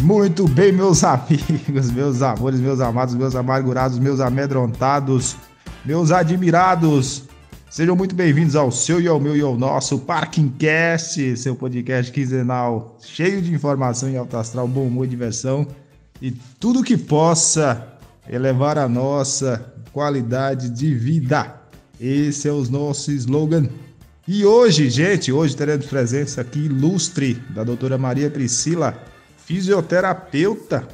Muito bem, meus amigos, meus amores, meus amados, meus amargurados, meus amedrontados, meus admirados. Sejam muito bem-vindos ao seu e ao meu e ao nosso Parking Cast, seu podcast quinzenal cheio de informação em alto astral, bom humor, diversão e tudo que possa elevar a nossa qualidade de vida. Esse é o nosso slogan. E hoje, gente, hoje teremos presença aqui ilustre da doutora Maria Priscila, fisioterapeuta,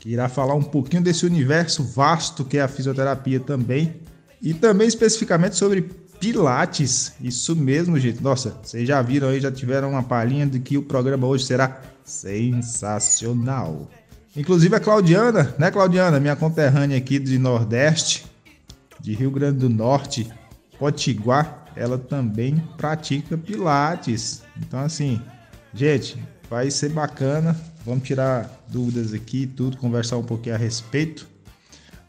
que irá falar um pouquinho desse universo vasto que é a fisioterapia também, e também especificamente sobre Pilates. Isso mesmo, gente. Nossa, vocês já viram aí, já tiveram uma palhinha de que o programa hoje será sensacional. Inclusive a Claudiana, né, Claudiana, minha conterrânea aqui de Nordeste, de Rio Grande do Norte, Potiguar, ela também pratica Pilates. Então, assim, gente, vai ser bacana. Vamos tirar dúvidas aqui, tudo, conversar um pouquinho a respeito.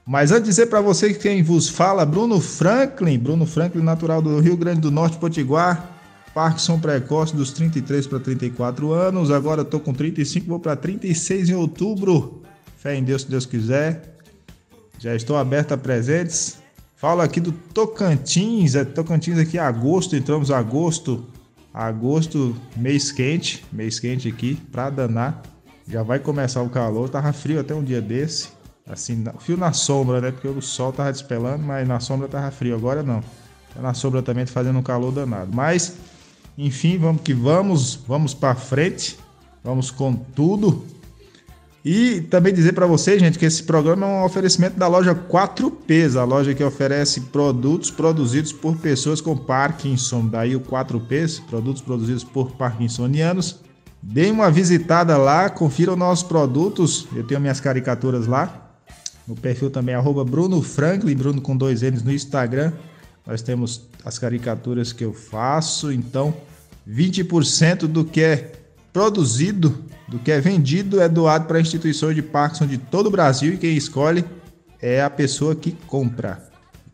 Mas antes de dizer para você que quem vos fala, Bruno Franklin, Bruno Franklin, natural do Rio Grande do Norte, Potiguar, Parkinson precoce dos 33 para 34 anos. Agora estou com 35, vou para 36 em outubro. Fé em Deus, se Deus quiser. Já estou aberto a presentes. Falo aqui do Tocantins, é Tocantins aqui agosto, entramos agosto, agosto, mês quente, mês quente aqui, pra danar. Já vai começar o calor, tava frio até um dia desse, assim, fio na sombra, né? Porque o sol tava despelando, mas na sombra tava frio, agora não. Tá na sombra também tá fazendo um calor danado. Mas, enfim, vamos que vamos, vamos para frente, vamos com tudo. E também dizer para vocês, gente, que esse programa é um oferecimento da loja 4Ps, a loja que oferece produtos produzidos por pessoas com Parkinson. Daí o 4Ps, produtos produzidos por parkinsonianos. Deem uma visitada lá, confiram nossos produtos. Eu tenho minhas caricaturas lá. No perfil também, arroba Bruno Franklin, Bruno com dois N's no Instagram. Nós temos as caricaturas que eu faço. Então, 20% do que é produzido do que é vendido é doado para instituições de Parkinson de todo o Brasil e quem escolhe é a pessoa que compra.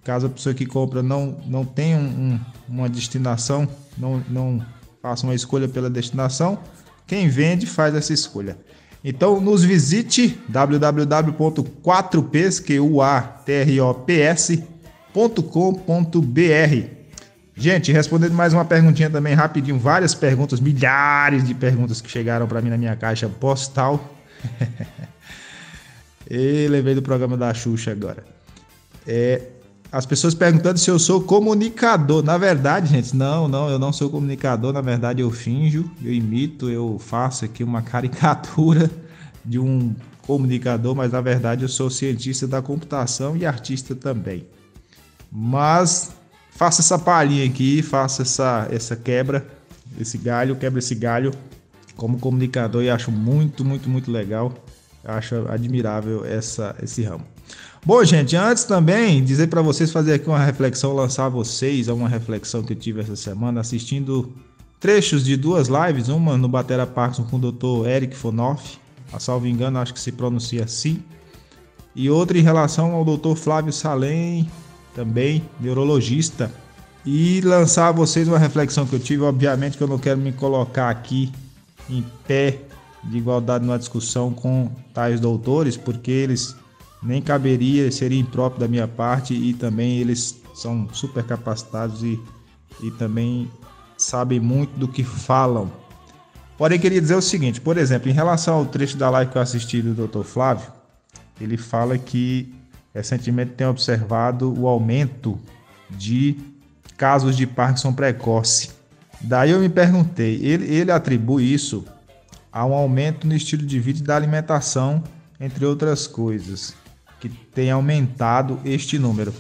Caso a pessoa que compra não, não tenha um, uma destinação, não, não faça uma escolha pela destinação, quem vende faz essa escolha. Então nos visite www.4ps.com.br Gente, respondendo mais uma perguntinha também rapidinho, várias perguntas, milhares de perguntas que chegaram para mim na minha caixa postal. e lembrei do programa da Xuxa agora. É, as pessoas perguntando se eu sou comunicador. Na verdade, gente, não, não, eu não sou comunicador. Na verdade, eu finjo, eu imito, eu faço aqui uma caricatura de um comunicador, mas na verdade eu sou cientista da computação e artista também. Mas faça essa palhinha aqui, faça essa, essa quebra, esse galho, quebra esse galho como comunicador e acho muito, muito, muito legal. Acho admirável essa, esse ramo. Bom, gente, antes também dizer para vocês fazer aqui uma reflexão, lançar vocês a uma reflexão que eu tive essa semana assistindo trechos de duas lives, uma no Batera Parkinson com o Dr. Eric Fonoff, a salvo engano, acho que se pronuncia assim, e outra em relação ao Dr. Flávio Salem, também neurologista, e lançar a vocês uma reflexão que eu tive. Obviamente que eu não quero me colocar aqui em pé de igualdade numa discussão com tais doutores, porque eles nem caberia, seria impróprio da minha parte e também eles são super capacitados e, e também sabem muito do que falam. Porém, queria dizer o seguinte, por exemplo, em relação ao trecho da live que eu assisti do Dr. Flávio, ele fala que recentemente tem observado o aumento de casos de Parkinson precoce. Daí eu me perguntei, ele, ele atribui isso a um aumento no estilo de vida e da alimentação, entre outras coisas, que tem aumentado este número.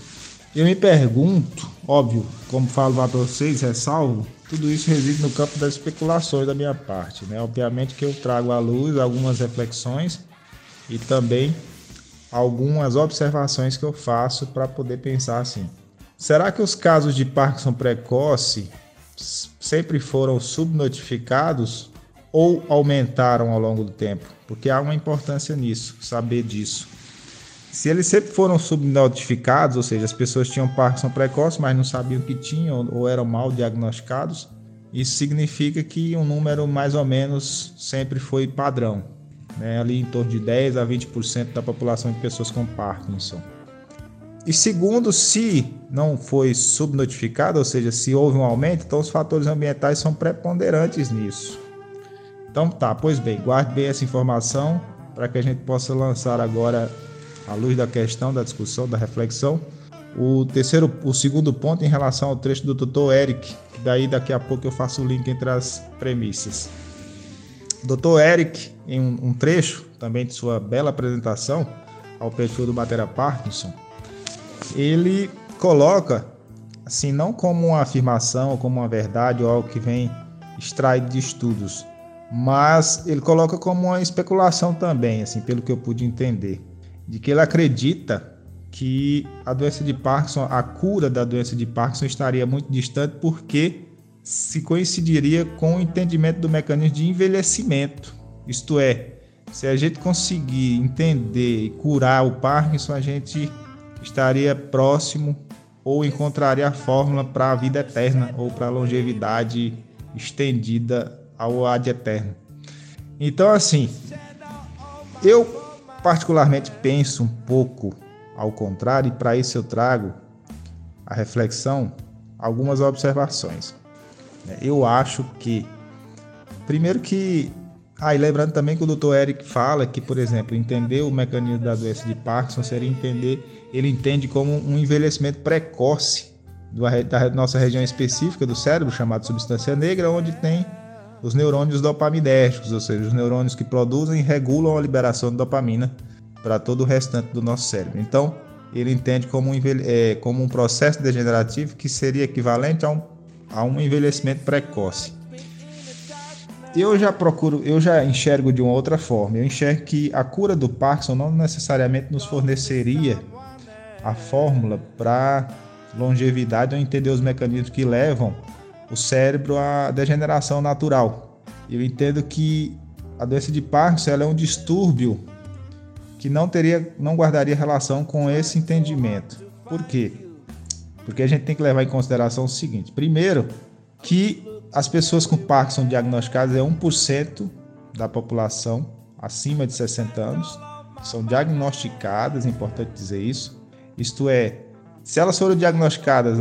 Eu me pergunto, óbvio, como falo para vocês, ressalvo, tudo isso reside no campo das especulações da minha parte. Né? Obviamente que eu trago à luz algumas reflexões e também algumas observações que eu faço para poder pensar assim. Será que os casos de Parkinson precoce sempre foram subnotificados ou aumentaram ao longo do tempo? Porque há uma importância nisso, saber disso. Se eles sempre foram subnotificados, ou seja, as pessoas tinham Parkinson precoce, mas não sabiam que tinham ou eram mal diagnosticados, isso significa que um número mais ou menos sempre foi padrão, né? ali em torno de 10 a 20% da população de pessoas com Parkinson. E segundo, se não foi subnotificado, ou seja, se houve um aumento, então os fatores ambientais são preponderantes nisso. Então tá, pois bem, guarde bem essa informação para que a gente possa lançar agora, à luz da questão, da discussão, da reflexão, o terceiro, o segundo ponto em relação ao trecho do Dr. Eric, daí daqui a pouco eu faço o link entre as premissas. Dr. Eric, em um, trecho também de sua bela apresentação ao perfil do Batera Parkinson, ele coloca, assim, não como uma afirmação, como uma verdade ou algo que vem extraído de estudos, mas ele coloca como uma especulação também, assim, pelo que eu pude entender, de que ele acredita que a doença de Parkinson, a cura da doença de Parkinson estaria muito distante porque se coincidiria com o entendimento do mecanismo de envelhecimento. Isto é, se a gente conseguir entender e curar o Parkinson, a gente estaria próximo ou encontraria a fórmula para a vida eterna ou para a longevidade estendida ao ad eterno. Então, assim, eu particularmente penso um pouco ao contrário, e para isso eu trago a reflexão, algumas observações. Eu acho que, primeiro que, ah, e lembrando também que o Dr. Eric fala que, por exemplo, entender o mecanismo da doença de Parkinson seria entender, ele entende como um envelhecimento precoce da nossa região específica do cérebro, chamada substância negra, onde tem os neurônios dopaminérgicos, ou seja, os neurônios que produzem e regulam a liberação de dopamina para todo o restante do nosso cérebro. Então, ele entende como um, é, como um processo degenerativo que seria equivalente a um, a um envelhecimento precoce. Eu já procuro, eu já enxergo de uma outra forma. Eu enxergo que a cura do Parkinson não necessariamente nos forneceria a fórmula para longevidade ou entender os mecanismos que levam o cérebro à degeneração natural. Eu entendo que a doença de Parkinson é um distúrbio que não teria, não guardaria relação com esse entendimento. Por quê? Porque a gente tem que levar em consideração o seguinte: primeiro, que as pessoas com Parkinson diagnosticadas é 1% da população acima de 60 anos são diagnosticadas, é importante dizer isso. Isto é, se elas foram diagnosticadas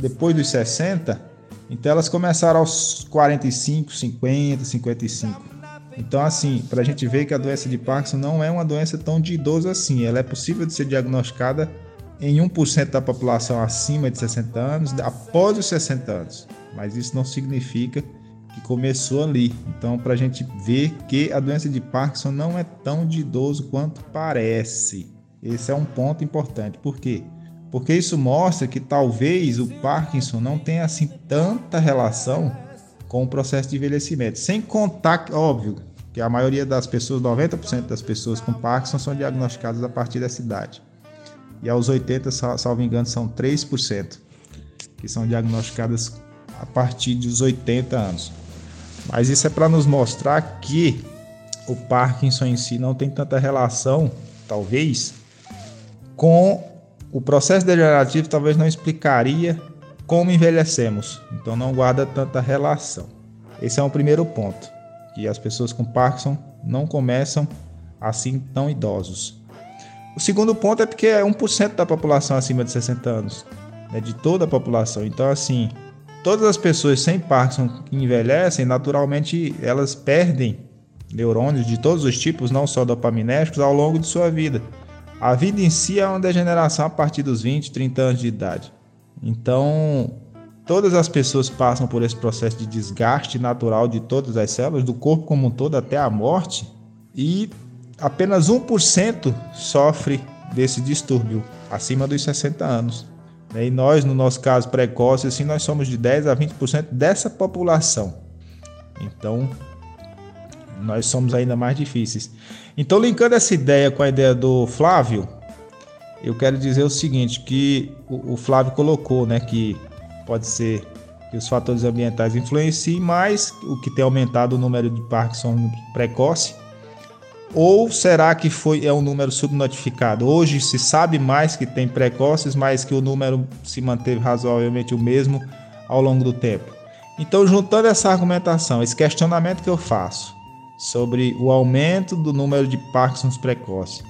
depois dos 60, então elas começaram aos 45, 50, 55. Então, assim, para a gente ver que a doença de Parkinson não é uma doença tão de idoso assim. Ela é possível de ser diagnosticada em 1% da população acima de 60 anos, após os 60 anos. Mas isso não significa que começou ali. Então, para a gente ver que a doença de Parkinson não é tão de idoso quanto parece. Esse é um ponto importante. Por quê? Porque isso mostra que talvez o Parkinson não tenha assim tanta relação com o processo de envelhecimento. Sem contar, óbvio, que a maioria das pessoas, 90% das pessoas com Parkinson são diagnosticadas a partir dessa idade. E aos 80, salvo engano, são 3% que são diagnosticadas a partir dos 80 anos. Mas isso é para nos mostrar que o Parkinson em si não tem tanta relação, talvez, com o processo degenerativo, talvez não explicaria como envelhecemos. Então não guarda tanta relação. Esse é um primeiro ponto que as pessoas com Parkinson não começam assim tão idosos. O segundo ponto é porque é 1% da população acima de 60 anos, né, de toda a população. Então, assim, todas as pessoas sem Parkinson que envelhecem, naturalmente elas perdem neurônios de todos os tipos, não só dopaminérgicos, ao longo de sua vida. A vida em si é uma degeneração a partir dos 20, 30 anos de idade. Então, Todas as pessoas passam por esse processo de desgaste natural de todas as células, do corpo como um todo até a morte, e apenas 1% sofre desse distúrbio acima dos 60 anos. E nós, no nosso caso precoce, assim, nós somos de 10 a 20% dessa população. Então, nós somos ainda mais difíceis. Então, linkando essa ideia com a ideia do Flávio, eu quero dizer o seguinte, que o Flávio colocou, né, que Pode ser que os fatores ambientais influenciem mais, o que tem aumentado o número de Parkinson precoce. Ou será que foi é um número subnotificado? Hoje se sabe mais que tem precoces, mas que o número se manteve razoavelmente o mesmo ao longo do tempo. Então, juntando essa argumentação, esse questionamento que eu faço sobre o aumento do número de Parkinson's precoce,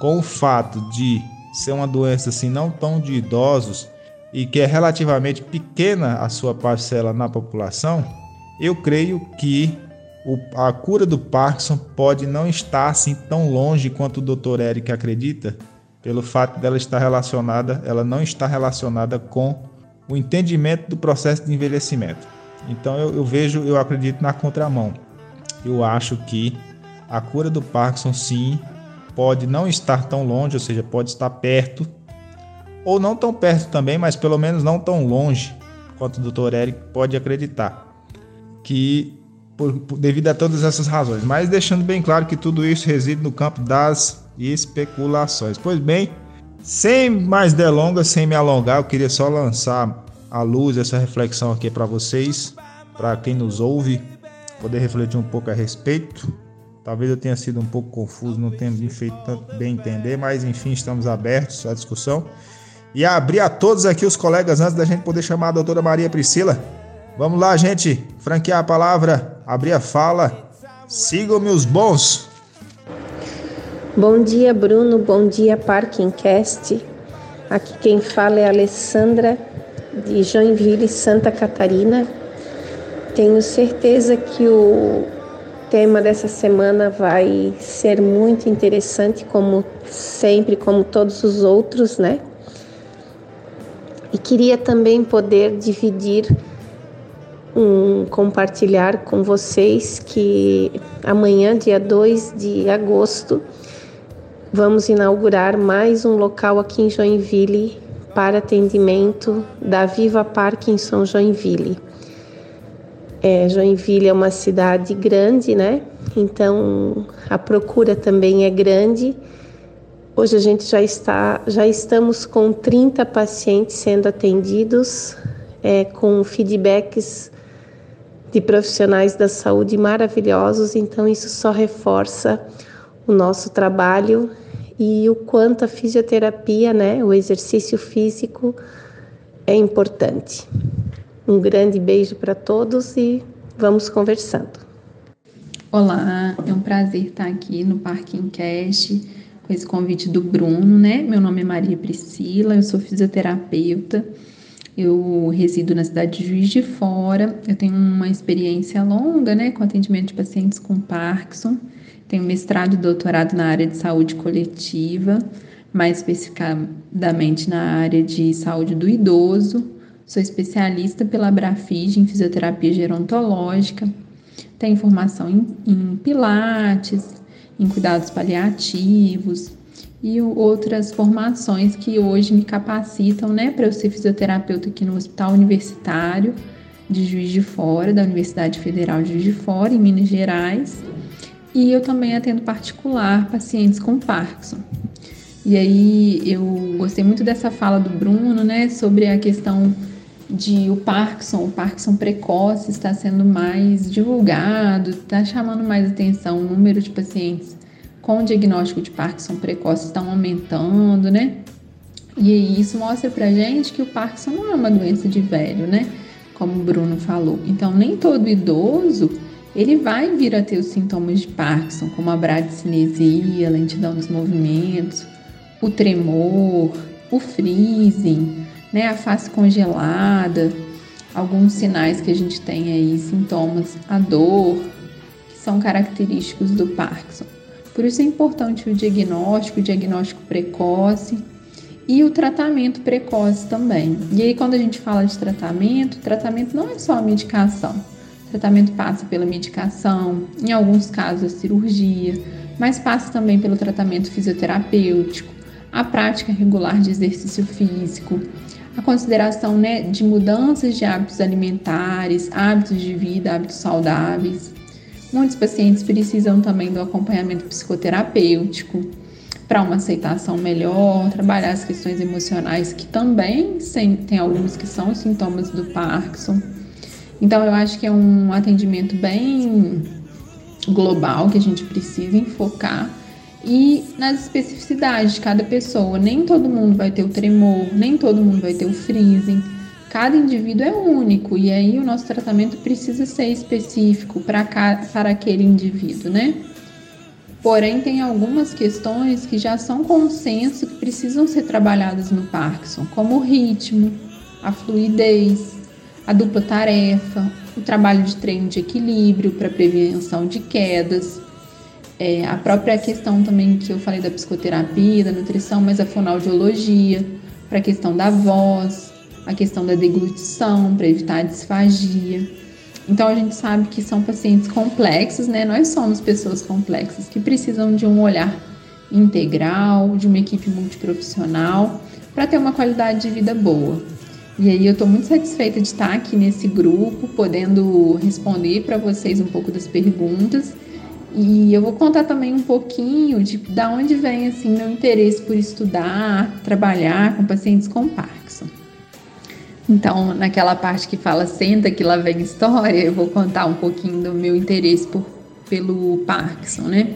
com o fato de ser uma doença assim não tão de idosos e que é relativamente pequena a sua parcela na população, eu creio que o, a cura do Parkinson pode não estar assim tão longe quanto o Dr. Eric acredita, pelo fato dela estar relacionada, ela não está relacionada com o entendimento do processo de envelhecimento. Então eu, eu vejo, eu acredito na contramão. Eu acho que a cura do Parkinson sim pode não estar tão longe, ou seja, pode estar perto, ou não tão perto também, mas pelo menos não tão longe quanto o Dr. Eric pode acreditar. Que por, por, devido a todas essas razões, mas deixando bem claro que tudo isso reside no campo das especulações. Pois bem, sem mais delongas, sem me alongar, eu queria só lançar à luz essa reflexão aqui para vocês, para quem nos ouve, poder refletir um pouco a respeito. Talvez eu tenha sido um pouco confuso, não tenha me feito tanto bem entender, mas enfim, estamos abertos à discussão. E abrir a todos aqui os colegas antes da gente poder chamar a doutora Maria Priscila Vamos lá, gente. Franquear a palavra, abrir a fala. Sigam-me os bons. Bom dia, Bruno. Bom dia, Parkingcast. Aqui quem fala é Alessandra, de Joinville, Santa Catarina. Tenho certeza que o tema dessa semana vai ser muito interessante, como sempre, como todos os outros, né? E queria também poder dividir um, compartilhar com vocês que amanhã, dia 2 de agosto, vamos inaugurar mais um local aqui em Joinville para atendimento da Viva Parkinson Joinville. É, Joinville é uma cidade grande, né? Então a procura também é grande. Hoje a gente já está, já estamos com 30 pacientes sendo atendidos, é, com feedbacks de profissionais da saúde maravilhosos, então isso só reforça o nosso trabalho e o quanto a fisioterapia, né, o exercício físico é importante. Um grande beijo para todos e vamos conversando. Olá, é um prazer estar aqui no Parking Cast com esse convite do Bruno, né? Meu nome é Maria Priscila, eu sou fisioterapeuta eu resido na cidade de Juiz de Fora. Eu tenho uma experiência longa, né, com atendimento de pacientes com Parkinson. Tenho mestrado e doutorado na área de saúde coletiva, mais especificadamente na área de saúde do idoso. Sou especialista pela Brafig em fisioterapia gerontológica. Tenho formação em, em pilates, em cuidados paliativos, e outras formações que hoje me capacitam, né, para eu ser fisioterapeuta aqui no Hospital Universitário de Juiz de Fora, da Universidade Federal de Juiz de Fora, em Minas Gerais. E eu também atendo particular pacientes com Parkinson. E aí eu gostei muito dessa fala do Bruno, né, sobre a questão de o Parkinson, o Parkinson precoce está sendo mais divulgado, está chamando mais atenção o número de pacientes com o diagnóstico de Parkinson precoce estão aumentando, né? E isso mostra pra gente que o Parkinson não é uma doença de velho, né? Como o Bruno falou. Então, nem todo idoso ele vai vir a ter os sintomas de Parkinson, como a bradicinesia, lentidão dos movimentos, o tremor, o freezing, né, a face congelada, alguns sinais que a gente tem aí, sintomas, a dor, que são característicos do Parkinson. Por isso é importante o diagnóstico, o diagnóstico precoce e o tratamento precoce também. E aí, quando a gente fala de tratamento, tratamento não é só a medicação. O tratamento passa pela medicação, em alguns casos a cirurgia, mas passa também pelo tratamento fisioterapêutico, a prática regular de exercício físico, a consideração né, de mudanças de hábitos alimentares, hábitos de vida, hábitos saudáveis. Muitos pacientes precisam também do acompanhamento psicoterapêutico para uma aceitação melhor, trabalhar as questões emocionais, que também tem alguns que são sintomas do Parkinson. Então, eu acho que é um atendimento bem global que a gente precisa enfocar e nas especificidades de cada pessoa. Nem todo mundo vai ter o tremor, nem todo mundo vai ter o freezing, Cada indivíduo é único e aí o nosso tratamento precisa ser específico para, para aquele indivíduo, né? Porém, tem algumas questões que já são consenso que precisam ser trabalhadas no Parkinson, como o ritmo, a fluidez, a dupla tarefa, o trabalho de treino de equilíbrio para prevenção de quedas, é, a própria questão também que eu falei da psicoterapia, da nutrição, mas a fonoaudiologia, para a questão da voz, a questão da deglutição, para evitar a disfagia. Então a gente sabe que são pacientes complexos, né? Nós somos pessoas complexas que precisam de um olhar integral, de uma equipe multiprofissional para ter uma qualidade de vida boa. E aí eu estou muito satisfeita de estar aqui nesse grupo, podendo responder para vocês um pouco das perguntas. E eu vou contar também um pouquinho de da onde vem assim meu interesse por estudar, trabalhar com pacientes com Parkinson. Então, naquela parte que fala senta que lá vem história, eu vou contar um pouquinho do meu interesse por, pelo Parkinson, né?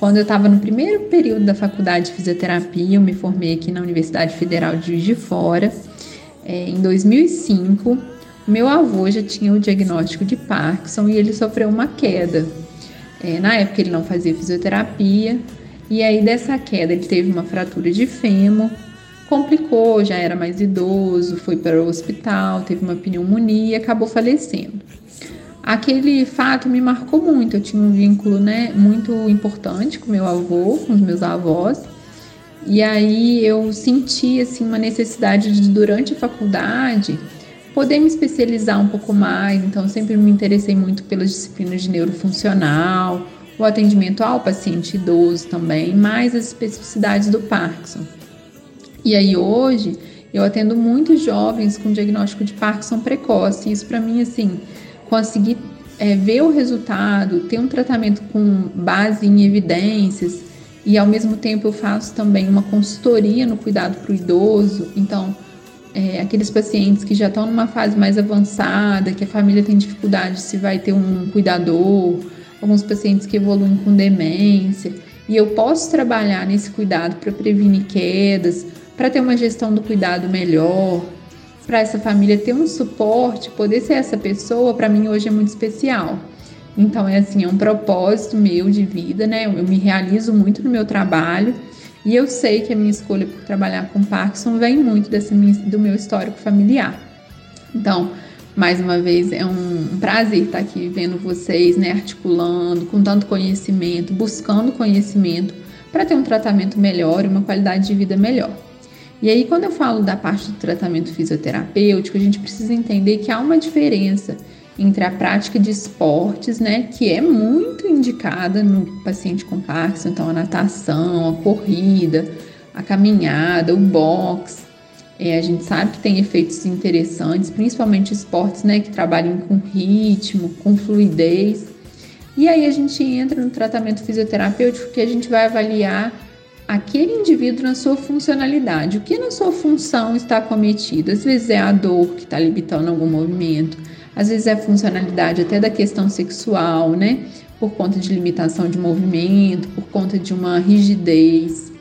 Quando eu estava no primeiro período da faculdade de fisioterapia, eu me formei aqui na Universidade Federal de Juiz de Fora é, em 2005, meu avô já tinha o diagnóstico de Parkinson e ele sofreu uma queda. É, na época ele não fazia fisioterapia e aí dessa queda ele teve uma fratura de fêmur, complicou, já era mais idoso, foi para o hospital, teve uma pneumonia e acabou falecendo. Aquele fato me marcou muito, eu tinha um vínculo né, muito importante com meu avô, com os meus avós, e aí eu senti assim uma necessidade de durante a faculdade poder me especializar um pouco mais, então sempre me interessei muito pelas disciplinas de neurofuncional, o atendimento ao paciente idoso também, mais as especificidades do Parkinson. E aí hoje eu atendo muitos jovens com diagnóstico de Parkinson precoce. Isso para mim assim, conseguir é, ver o resultado, ter um tratamento com base em evidências e ao mesmo tempo eu faço também uma consultoria no cuidado para o idoso. Então, é, aqueles pacientes que já estão numa fase mais avançada, que a família tem dificuldade se vai ter um cuidador, alguns pacientes que evoluem com demência. E eu posso trabalhar nesse cuidado para prevenir quedas, para ter uma gestão do cuidado melhor, para essa família ter um suporte, poder ser essa pessoa, para mim hoje é muito especial. Então, é assim, é um propósito meu de vida, né? Eu me realizo muito no meu trabalho e eu sei que a minha escolha por trabalhar com Parkinson vem muito dessa minha, do meu histórico familiar. Então, mais uma vez, é um prazer estar aqui vendo vocês, né, articulando, com tanto conhecimento, buscando conhecimento para ter um tratamento melhor e uma qualidade de vida melhor. E aí, quando eu falo da parte do tratamento fisioterapêutico, a gente precisa entender que há uma diferença entre a prática de esportes, né, que é muito indicada no paciente com Parkinson, então a natação, a corrida, a caminhada, o boxe. É, a gente sabe que tem efeitos interessantes, principalmente esportes, né, que trabalham com ritmo, com fluidez. E aí a gente entra no tratamento fisioterapêutico que a gente vai avaliar aquele indivíduo na sua funcionalidade. O que na sua função está cometido? Às vezes é a dor que está limitando algum movimento, às vezes é funcionalidade até da questão sexual, né? Por conta de limitação de movimento, por conta de uma rigidez,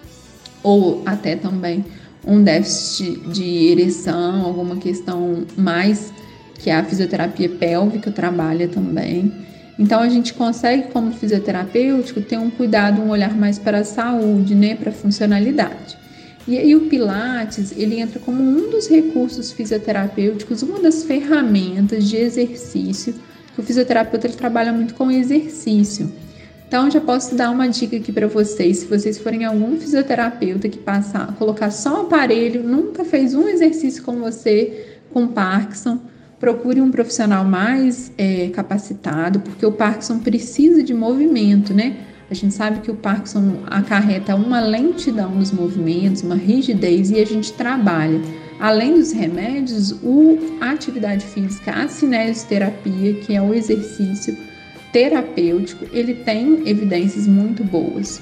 ou até também um déficit de ereção, alguma questão mais que a fisioterapia pélvica trabalha também. Então a gente consegue, como fisioterapêutico, ter um cuidado, um olhar mais para a saúde, né, para a funcionalidade. E aí o Pilates, ele entra como um dos recursos fisioterapêuticos, uma das ferramentas de exercício, que o fisioterapeuta ele trabalha muito com exercício. Então já posso dar uma dica aqui para vocês, se vocês forem algum fisioterapeuta que passar, colocar só aparelho, nunca fez um exercício com você com Parkinson, procure um profissional mais é, capacitado, porque o Parkinson precisa de movimento, né? A gente sabe que o Parkinson acarreta uma lentidão nos movimentos, uma rigidez e a gente trabalha, além dos remédios, o, a atividade física, a cinesioterapia, que é o exercício terapêutico, ele tem evidências muito boas.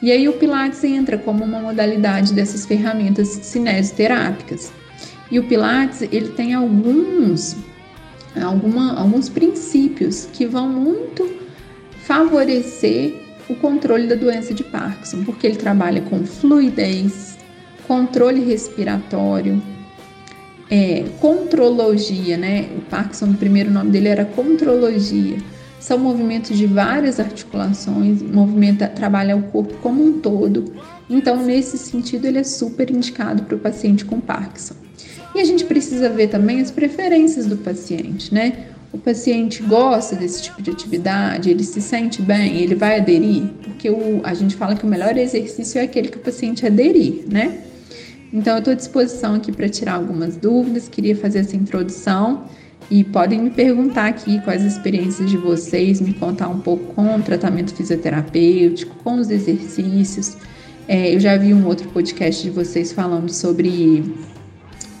E aí o Pilates entra como uma modalidade dessas ferramentas cinesioterápicas. E o Pilates, ele tem alguns, alguma, alguns princípios que vão muito favorecer o controle da doença de Parkinson, porque ele trabalha com fluidez, controle respiratório, é, contrologia, né? O Parkinson, o primeiro nome dele era contrologia. São movimentos de várias articulações, movimenta, trabalha o corpo como um todo. Então, nesse sentido, ele é super indicado para o paciente com Parkinson. E a gente precisa ver também as preferências do paciente, né? O paciente gosta desse tipo de atividade, ele se sente bem, ele vai aderir, porque o, a gente fala que o melhor exercício é aquele que o paciente aderir, né? Então, eu estou à disposição aqui para tirar algumas dúvidas, queria fazer essa introdução e podem me perguntar aqui quais as experiências de vocês, me contar um pouco com o tratamento fisioterapêutico, com os exercícios. É, eu já vi um outro podcast de vocês falando sobre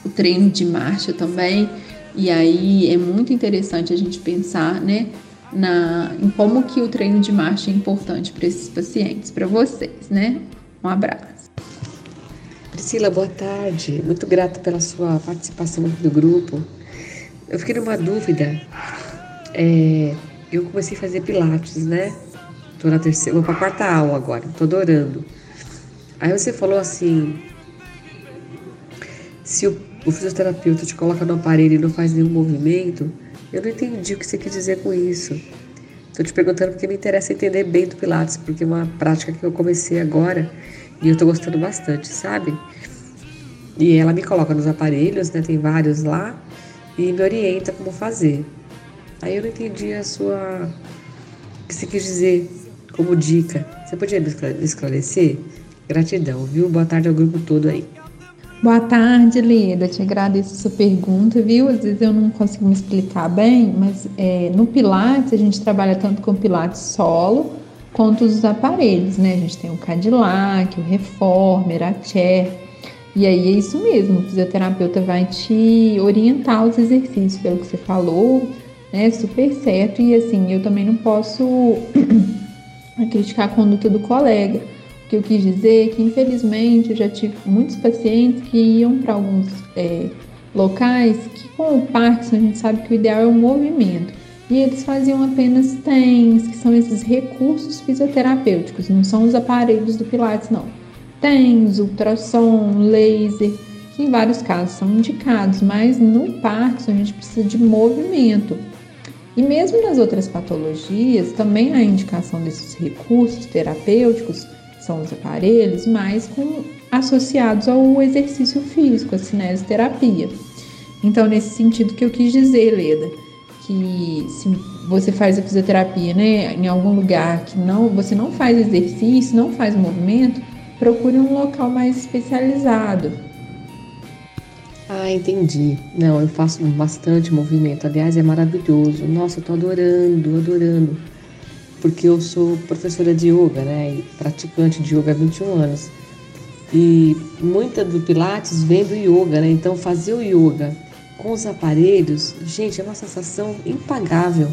o treino de marcha também, e aí é muito interessante a gente pensar, né, na, em como que o treino de marcha é importante para esses pacientes, para vocês, né? Um abraço. Priscila, boa tarde. Muito grata pela sua participação aqui do grupo. Eu fiquei numa dúvida. É, eu comecei a fazer pilates, né? Tô na terceira, vou pra quarta aula agora, tô adorando. Aí você falou assim: se o, o fisioterapeuta te coloca no aparelho e não faz nenhum movimento, eu não entendi o que você quis dizer com isso. Tô te perguntando porque me interessa entender bem do Pilates, porque é uma prática que eu comecei agora e eu tô gostando bastante, sabe? E ela me coloca nos aparelhos, né? Tem vários lá e me orienta como fazer. Aí eu não entendi a sua. o que você quis dizer como dica. Você podia me esclarecer? Gratidão, viu? Boa tarde ao grupo todo aí. Boa tarde, Leda. Te agradeço a sua pergunta, viu? Às vezes eu não consigo me explicar bem, mas é, no Pilates a gente trabalha tanto com Pilates solo quanto os aparelhos, né? A gente tem o Cadillac, o Reformer, a Chair. E aí é isso mesmo, o fisioterapeuta vai te orientar os exercícios, pelo que você falou, né? Super certo. E assim, eu também não posso criticar a conduta do colega. Que eu quis dizer que, infelizmente, eu já tive muitos pacientes que iam para alguns é, locais que, com o Parkinson, a gente sabe que o ideal é o movimento. E eles faziam apenas TENS, que são esses recursos fisioterapêuticos, não são os aparelhos do Pilates, não TENS, ultrassom, laser, que em vários casos são indicados, mas no Parkinson a gente precisa de movimento. E mesmo nas outras patologias, também há indicação desses recursos terapêuticos, são os aparelhos, mas com, associados ao exercício físico, a cinesioterapia. Então, nesse sentido que eu quis dizer, Leda, que se você faz a fisioterapia, né, em algum lugar que não, você não faz exercício, não faz movimento, procure um local mais especializado. Ah, entendi. Não, eu faço bastante movimento. Aliás, é maravilhoso. Nossa, eu tô adorando, adorando. Porque eu sou professora de yoga, né? Praticante de yoga há 21 anos. E muita do Pilates vem do yoga, né? Então, fazer o yoga com os aparelhos, gente, é uma sensação impagável.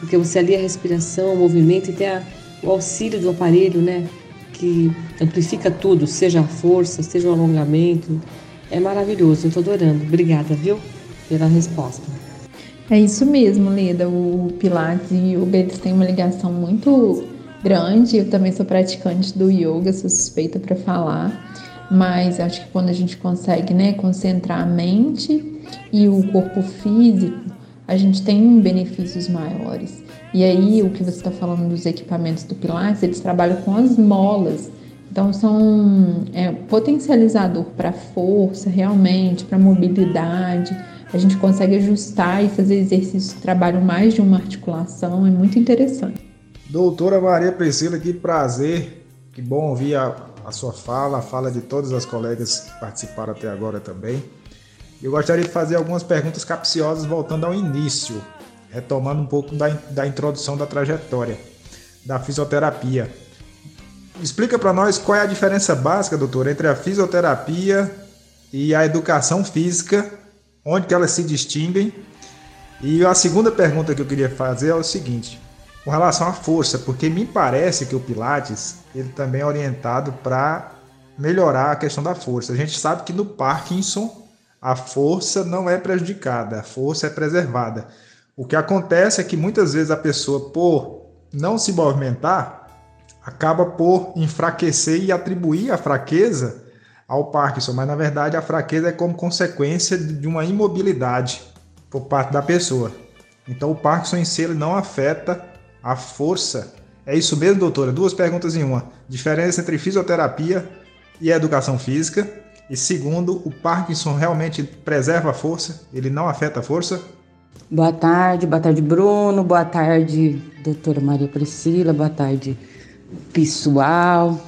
Porque você ali a respiração, o movimento e tem a, o auxílio do aparelho, né? que amplifica tudo, seja a força, seja o alongamento. É maravilhoso, eu estou adorando. Obrigada, viu, pela resposta. É isso mesmo, Leda. O Pilates e o Yoga eles têm uma ligação muito grande. Eu também sou praticante do yoga, sou suspeita para falar. Mas acho que quando a gente consegue né, concentrar a mente e o corpo físico, a gente tem benefícios maiores. E aí, o que você está falando dos equipamentos do Pilates, eles trabalham com as molas. Então, são é, potencializador para força, realmente, para mobilidade. A gente consegue ajustar e fazer exercícios que trabalham mais de uma articulação. É muito interessante. Doutora Maria Priscila, que prazer. Que bom ouvir a, a sua fala, a fala de todas as colegas que participaram até agora também. Eu gostaria de fazer algumas perguntas capciosas voltando ao início retomando um pouco da, da introdução da trajetória da fisioterapia. Explica para nós qual é a diferença básica, doutor, entre a fisioterapia e a educação física, onde que elas se distinguem. E a segunda pergunta que eu queria fazer é o seguinte, com relação à força, porque me parece que o Pilates ele também é orientado para melhorar a questão da força. A gente sabe que no Parkinson a força não é prejudicada, a força é preservada. O que acontece é que muitas vezes a pessoa, por não se movimentar, acaba por enfraquecer e atribuir a fraqueza ao Parkinson, mas na verdade a fraqueza é como consequência de uma imobilidade por parte da pessoa. Então o Parkinson em si ele não afeta a força. É isso mesmo, doutora? Duas perguntas em uma. Diferença entre fisioterapia e educação física. E segundo, o Parkinson realmente preserva a força? Ele não afeta a força? Boa tarde, boa tarde, Bruno. Boa tarde, doutora Maria Priscila. Boa tarde, pessoal.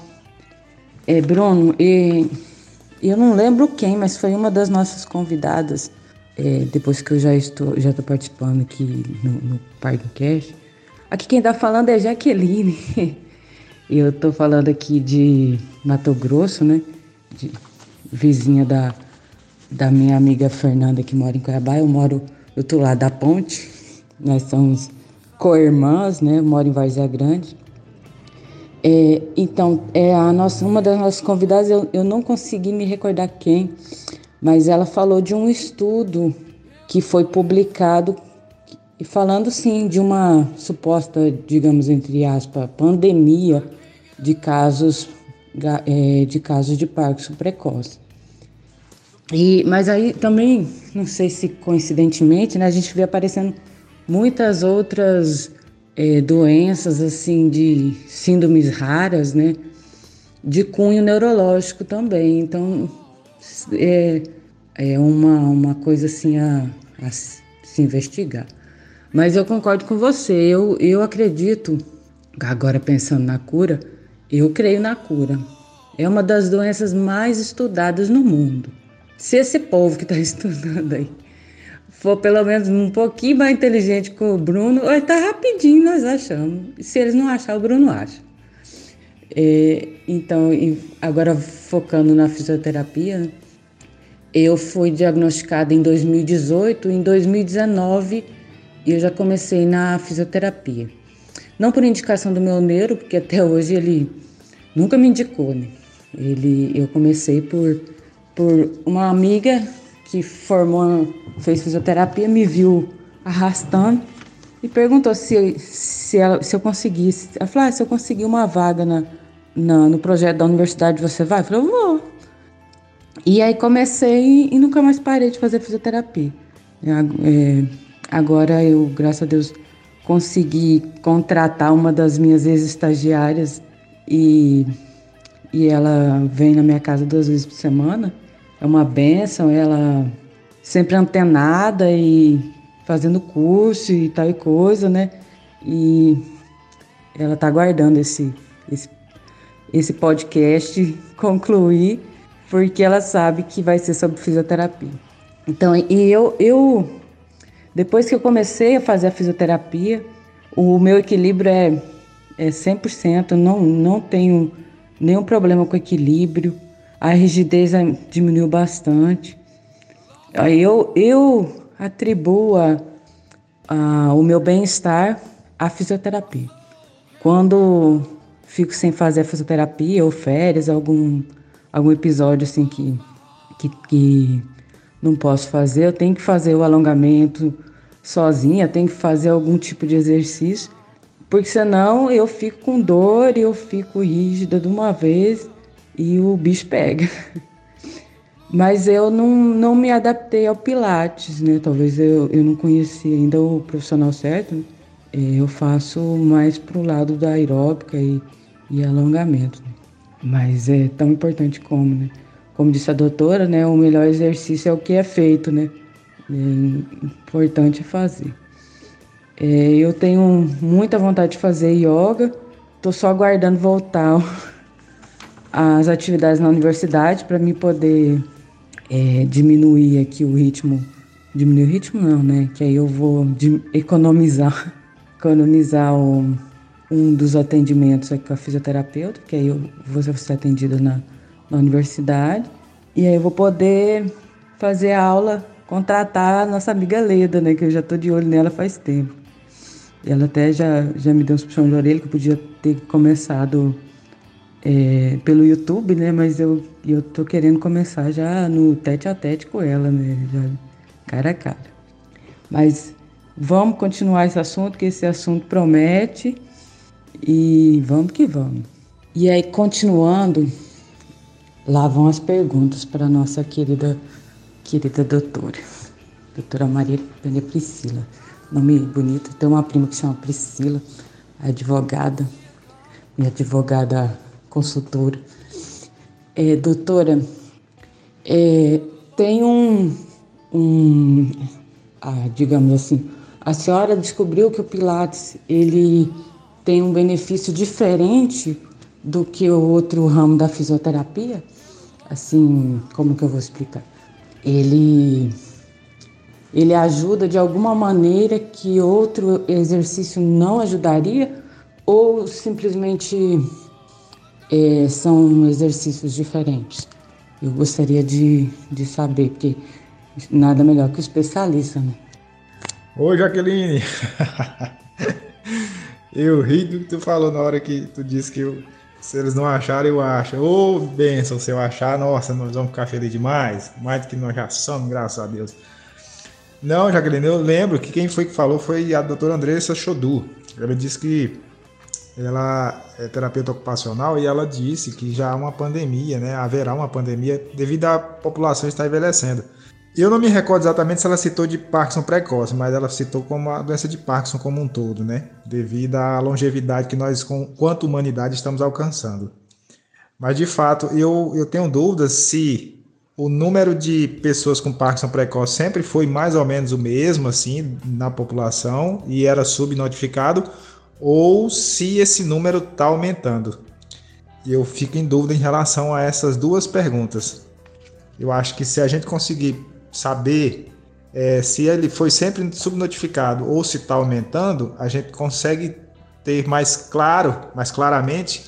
É, Bruno, e, eu não lembro quem, mas foi uma das nossas convidadas, é, depois que eu já estou, já estou participando aqui no, no Parkcast. Aqui quem está falando é Jaqueline. eu estou falando aqui de Mato Grosso, né? De, vizinha da, da minha amiga Fernanda que mora em Cuiabá. Eu moro do outro lado da ponte. Nós somos co-irmãs, né? Eu moro em Várzea Grande. É, então, é a nossa, uma das nossas convidadas, eu, eu não consegui me recordar quem, mas ela falou de um estudo que foi publicado e falando sim de uma suposta, digamos entre aspas, pandemia de casos é, de casos de Parkinson precoce. E, mas aí também, não sei se coincidentemente, né, a gente vê aparecendo muitas outras é, doenças assim de síndromes raras, né, de cunho neurológico também. Então é, é uma, uma coisa assim a, a se investigar. Mas eu concordo com você. Eu, eu acredito, agora pensando na cura, eu creio na cura. É uma das doenças mais estudadas no mundo. Se esse povo que está estudando aí for pelo menos um pouquinho mais inteligente que o Bruno, estar tá rapidinho nós achamos. Se eles não achar, o Bruno acha. É, então, agora focando na fisioterapia, eu fui diagnosticada em 2018, em 2019 eu já comecei na fisioterapia. Não por indicação do meu neuro, porque até hoje ele nunca me indicou, né? Ele, eu comecei por, por uma amiga que formou, fez fisioterapia, me viu arrastando e perguntou se, se, ela, se eu conseguisse. Ela falou: ah, se eu conseguir uma vaga na, na, no projeto da universidade, você vai? Eu falei: eu vou. E aí comecei e nunca mais parei de fazer fisioterapia. É, agora eu, graças a Deus, consegui contratar uma das minhas ex-estagiárias e e ela vem na minha casa duas vezes por semana. É uma benção, ela sempre antenada e fazendo curso e tal e coisa, né? E ela tá aguardando esse, esse, esse podcast concluir, porque ela sabe que vai ser sobre fisioterapia. Então, e eu, eu depois que eu comecei a fazer a fisioterapia, o meu equilíbrio é, é 100%, não, não tenho nenhum problema com equilíbrio, a rigidez diminuiu bastante. Eu, eu atribuo a, a, o meu bem-estar à fisioterapia. Quando fico sem fazer fisioterapia ou férias, algum, algum episódio assim que, que, que não posso fazer, eu tenho que fazer o alongamento sozinha, tenho que fazer algum tipo de exercício porque senão eu fico com dor e eu fico rígida de uma vez e o bicho pega. Mas eu não, não me adaptei ao Pilates, né? Talvez eu, eu não conheci ainda o profissional certo. Né? Eu faço mais pro lado da aeróbica e, e alongamento. Né? Mas é tão importante como, né? Como disse a doutora, né? O melhor exercício é o que é feito, né? É importante fazer. É, eu tenho muita vontade de fazer yoga, estou só aguardando voltar as atividades na universidade para me poder é, diminuir aqui o ritmo. Diminuir o ritmo não, né? Que aí eu vou economizar, economizar o, um dos atendimentos aqui com a fisioterapeuta, que aí eu vou ser atendida na, na universidade. E aí eu vou poder fazer a aula, contratar a nossa amiga Leda, né? Que eu já estou de olho nela faz tempo. Ela até já, já me deu uns puxão de orelha que eu podia ter começado é, pelo YouTube, né? Mas eu, eu tô querendo começar já no tete a tete com ela, né? Já cara a cara. Mas vamos continuar esse assunto, que esse assunto promete. E vamos que vamos. E aí, continuando, lá vão as perguntas para nossa querida querida doutora, doutora Maria Maria Priscila. Nome bonito. Tem uma prima que chama Priscila, advogada, minha advogada consultora. É, doutora, é, tem um, um ah, digamos assim, a senhora descobriu que o Pilates ele tem um benefício diferente do que o outro ramo da fisioterapia? Assim, como que eu vou explicar? Ele ele ajuda de alguma maneira que outro exercício não ajudaria ou simplesmente é, são exercícios diferentes? Eu gostaria de, de saber, porque nada melhor que o especialista, né? Oi, Jaqueline! eu ri do que tu falou na hora que tu disse que eu, se eles não acharem, eu acho. Ô, oh, benção, se eu achar, nossa, nós vamos ficar felizes demais. Mais do que nós já somos, graças a Deus. Não, Jaqueline, eu lembro que quem foi que falou foi a doutora Andressa Chodu. Ela disse que ela é terapeuta ocupacional e ela disse que já há uma pandemia, né? Haverá uma pandemia devido à população estar envelhecendo. Eu não me recordo exatamente se ela citou de Parkinson precoce, mas ela citou como a doença de Parkinson como um todo, né? Devido à longevidade que nós, quanto humanidade, estamos alcançando. Mas de fato, eu, eu tenho dúvidas se o número de pessoas com Parkinson precoce sempre foi mais ou menos o mesmo, assim, na população e era subnotificado, ou se esse número está aumentando. Eu fico em dúvida em relação a essas duas perguntas. Eu acho que se a gente conseguir saber é, se ele foi sempre subnotificado ou se está aumentando, a gente consegue ter mais claro, mais claramente,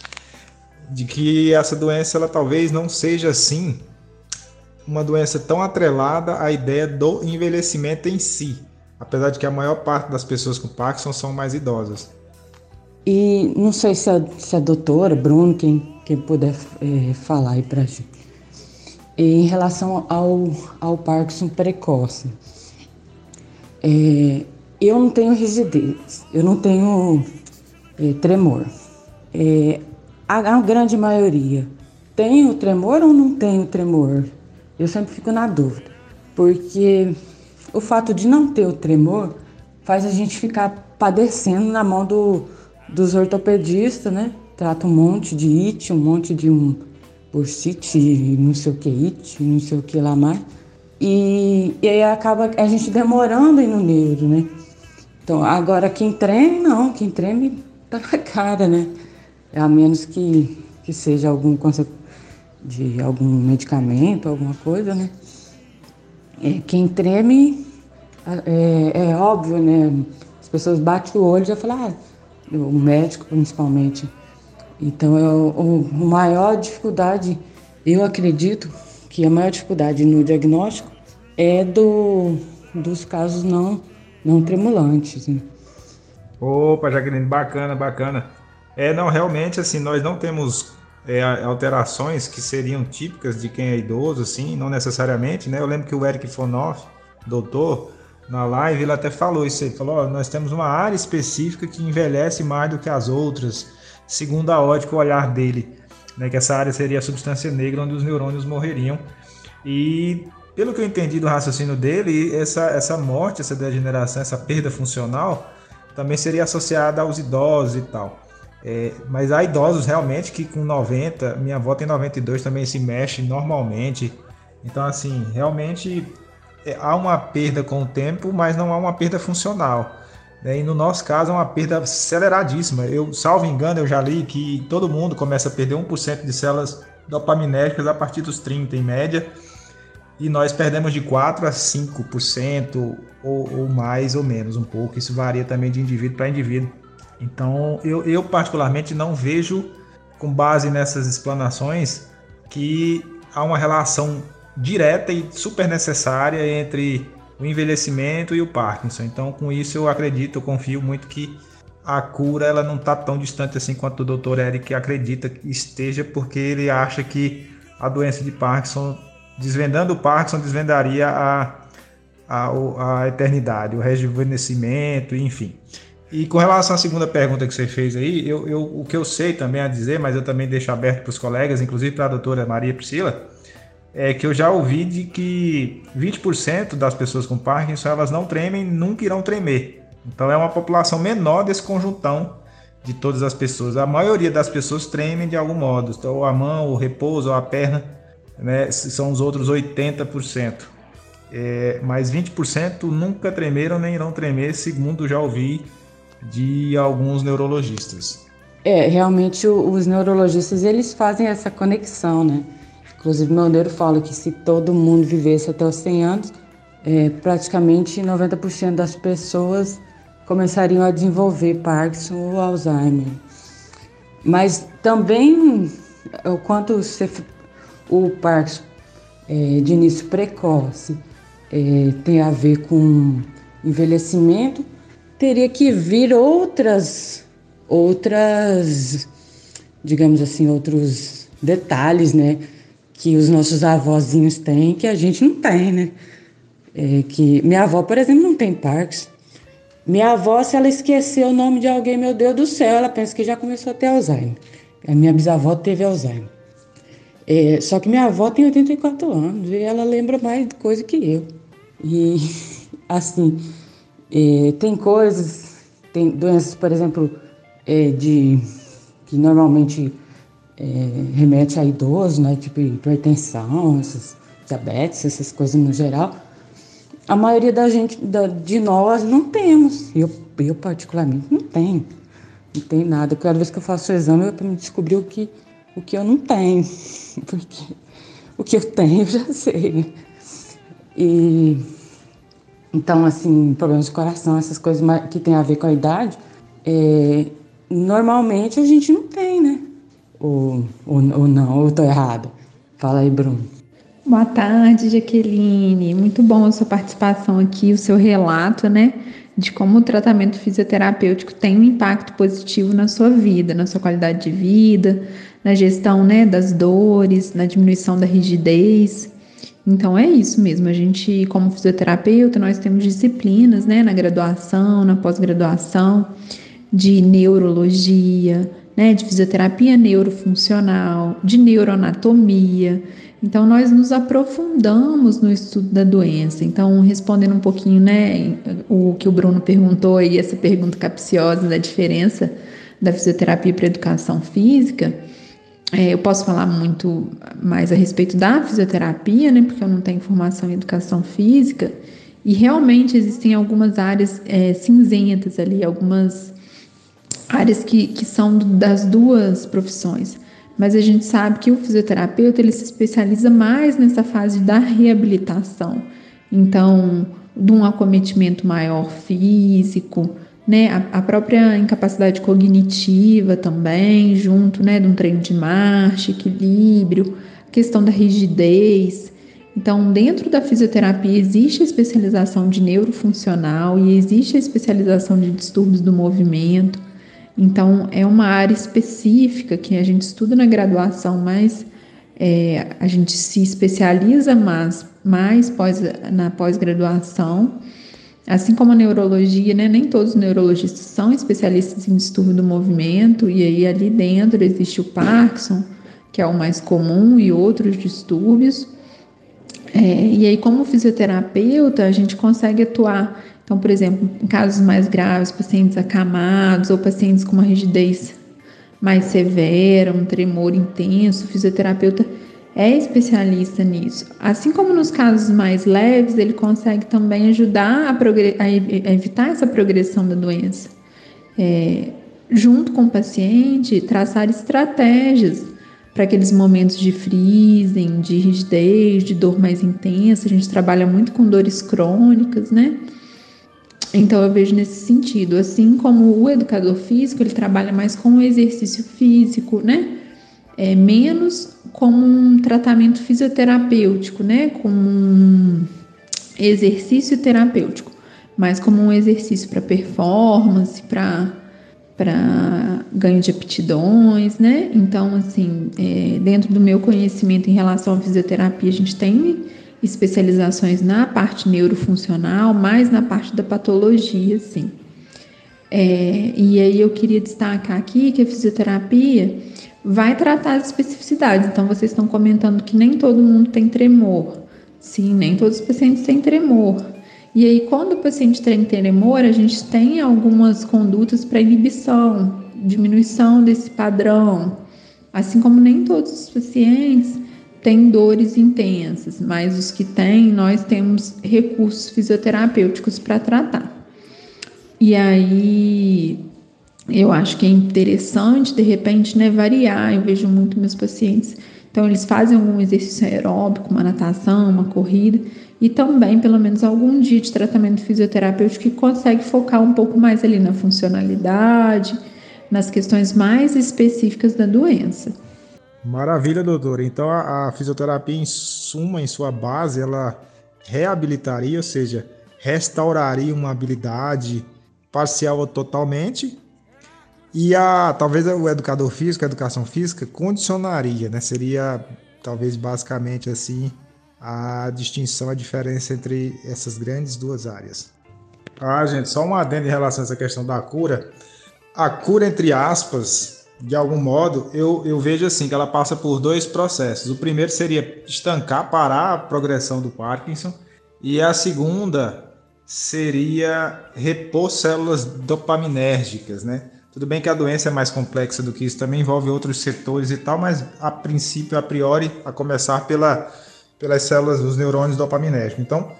de que essa doença ela talvez não seja assim uma doença tão atrelada à ideia do envelhecimento em si, apesar de que a maior parte das pessoas com Parkinson são mais idosas. E não sei se a, se a doutora, Bruno, quem, quem puder é, falar aí para gente em relação ao, ao Parkinson precoce. É, eu não tenho rigidez, eu não tenho é, tremor. É, a, a, grande maioria tem o tremor ou não tem o tremor? Eu sempre fico na dúvida, porque o fato de não ter o tremor faz a gente ficar padecendo na mão do, dos ortopedistas, né? Trata um monte de it, um monte de um bursite, não sei o que, it, não sei o que lá mais. E, e aí acaba a gente demorando aí no neuro, né? Então, agora quem treme, não, quem treme tá na cara, né? A menos que, que seja algum de algum medicamento, alguma coisa, né? É, quem treme, é, é, óbvio, né? As pessoas batem o olho e já falam, ah, o médico principalmente, então, eu, a maior dificuldade, eu acredito que a maior dificuldade no diagnóstico é do, dos casos não, não tremulantes. Né? Opa, Jaqueline, bacana, bacana. É, não, realmente, assim, nós não temos é, alterações que seriam típicas de quem é idoso, assim, não necessariamente, né? Eu lembro que o Eric Fonoff, doutor, na live, ele até falou isso aí, falou, ó, nós temos uma área específica que envelhece mais do que as outras, segundo a ótica, o olhar dele, né, que essa área seria a substância negra onde os neurônios morreriam. E pelo que eu entendi do raciocínio dele, essa, essa morte, essa degeneração, essa perda funcional também seria associada aos idosos e tal. É, mas há idosos realmente que com 90, minha avó tem 92, também se mexe normalmente. Então, assim, realmente há uma perda com o tempo, mas não há uma perda funcional. Né? E no nosso caso é uma perda aceleradíssima. Eu, salvo engano, eu já li que todo mundo começa a perder 1% de células dopaminérgicas a partir dos 30 em média. E nós perdemos de 4 a 5% ou, ou mais ou menos um pouco. Isso varia também de indivíduo para indivíduo. Então eu, eu particularmente não vejo, com base nessas explanações, que há uma relação direta e super necessária entre o envelhecimento e o Parkinson. Então, com isso, eu acredito, eu confio muito que a cura ela não está tão distante assim quanto o Dr. Eric acredita que esteja, porque ele acha que a doença de Parkinson, desvendando o Parkinson, desvendaria a, a, a eternidade, o rejuvenescimento, enfim. E com relação à segunda pergunta que você fez aí, eu, eu, o que eu sei também a dizer, mas eu também deixo aberto para os colegas, inclusive para a doutora Maria Priscila, é que eu já ouvi de que 20% das pessoas com Parkinson elas não tremem, nunca irão tremer. Então é uma população menor desse conjuntão de todas as pessoas. A maioria das pessoas tremem de algum modo, então, ou a mão, o repouso, ou a perna, né, são os outros 80%. É, mas 20% nunca tremeram nem irão tremer, segundo já ouvi de alguns neurologistas. É, realmente os neurologistas eles fazem essa conexão, né? Inclusive meu neuro fala que se todo mundo vivesse até os 100 anos, é, praticamente 90% das pessoas começariam a desenvolver Parkinson ou Alzheimer. Mas também o quanto você, o Parkinson é, de início precoce é, tem a ver com envelhecimento, teria que vir outras, outras, digamos assim, outros detalhes, né? Que os nossos avózinhos têm que a gente não tem, né? É que minha avó, por exemplo, não tem Parkinson. Minha avó, se ela esquecer o nome de alguém, meu Deus do céu, ela pensa que já começou a ter Alzheimer. A minha bisavó teve Alzheimer. É, só que minha avó tem 84 anos e ela lembra mais coisa que eu. E, assim, é, tem coisas, tem doenças, por exemplo, é, de que normalmente é, a idoso, né? Tipo hipertensão, essas, diabetes, essas coisas no geral. A maioria da gente, da, de nós, não temos. Eu, eu, particularmente, não tenho. Não tenho nada. Cada vez que eu faço o exame, é para me descobrir o que, o que eu não tenho. Porque o que eu tenho, eu já sei. E então, assim, problemas de coração, essas coisas que tem a ver com a idade, é, normalmente a gente não tem, né? Ou, ou, não, ou eu tô errado. Fala aí, Bruno. Boa tarde, Jaqueline. Muito bom a sua participação aqui, o seu relato, né? De como o tratamento fisioterapêutico tem um impacto positivo na sua vida, na sua qualidade de vida, na gestão né, das dores, na diminuição da rigidez. Então é isso mesmo, a gente, como fisioterapeuta, nós temos disciplinas, né, na graduação, na pós-graduação, de neurologia, né, de fisioterapia neurofuncional, de neuroanatomia. Então nós nos aprofundamos no estudo da doença. Então, respondendo um pouquinho, né, o que o Bruno perguntou aí, essa pergunta capciosa da diferença da fisioterapia para educação física, é, eu posso falar muito mais a respeito da fisioterapia, né, porque eu não tenho formação em educação física, e realmente existem algumas áreas é, cinzentas ali, algumas áreas que, que são das duas profissões. Mas a gente sabe que o fisioterapeuta ele se especializa mais nessa fase da reabilitação. Então, de um acometimento maior físico, né, a, a, própria incapacidade cognitiva também, junto, né, de um treino de marcha, equilíbrio, questão da rigidez. Então, dentro da fisioterapia existe a especialização de neurofuncional e existe a especialização de distúrbios do movimento. Então, é uma área específica que a gente estuda na graduação, mas é, a gente se especializa mais, mais pós, na pós-graduação Assim como a neurologia, né, nem todos os neurologistas são especialistas em distúrbio do movimento, e aí ali dentro existe o Parkinson, que é o mais comum, e outros distúrbios. É, e aí, como fisioterapeuta, a gente consegue atuar. Então, por exemplo, em casos mais graves, pacientes acamados ou pacientes com uma rigidez mais severa, um tremor intenso, o fisioterapeuta é especialista nisso. Assim como nos casos mais leves, ele consegue também ajudar a, a evitar essa progressão da doença. É, junto com o paciente, traçar estratégias para aqueles momentos de freezing, de rigidez, de dor mais intensa. A gente trabalha muito com dores crônicas, né? Então eu vejo nesse sentido, assim como o educador físico, ele trabalha mais com o exercício físico, né? é, menos como um tratamento fisioterapêutico, né? Como um exercício terapêutico, mas como um exercício para performance, para para ganho de aptidões, né? Então, assim, é, dentro do meu conhecimento em relação à fisioterapia, a gente tem especializações na parte neurofuncional, mais na parte da patologia, sim. É, e aí eu queria destacar aqui que a fisioterapia vai tratar as especificidades. Então, vocês estão comentando que nem todo mundo tem tremor. Sim, nem todos os pacientes têm tremor. E aí, quando o paciente tem tremor, a gente tem algumas condutas para inibição, diminuição desse padrão. Assim como nem todos os pacientes têm dores intensas, mas os que têm, nós temos recursos fisioterapêuticos para tratar. E aí, eu acho que é interessante, de repente, né, variar. Eu vejo muito meus pacientes. Então, eles fazem algum exercício aeróbico, uma natação, uma corrida, e também, pelo menos, algum dia de tratamento fisioterapêutico que consegue focar um pouco mais ali na funcionalidade, nas questões mais específicas da doença. Maravilha, doutor. Então, a, a fisioterapia, em suma, em sua base, ela reabilitaria, ou seja, restauraria uma habilidade parcial ou totalmente, e a talvez o educador físico, a educação física, condicionaria, né? Seria talvez basicamente assim a distinção, a diferença entre essas grandes duas áreas. Ah, gente, só um adendo em relação a essa questão da cura. A cura, entre aspas, de algum modo, eu, eu vejo assim que ela passa por dois processos. O primeiro seria estancar, parar a progressão do Parkinson, e a segunda seria repor células dopaminérgicas, né? Tudo bem que a doença é mais complexa do que isso, também envolve outros setores e tal, mas a princípio, a priori, a começar pela, pelas células dos neurônios dopaminérgicos. Então,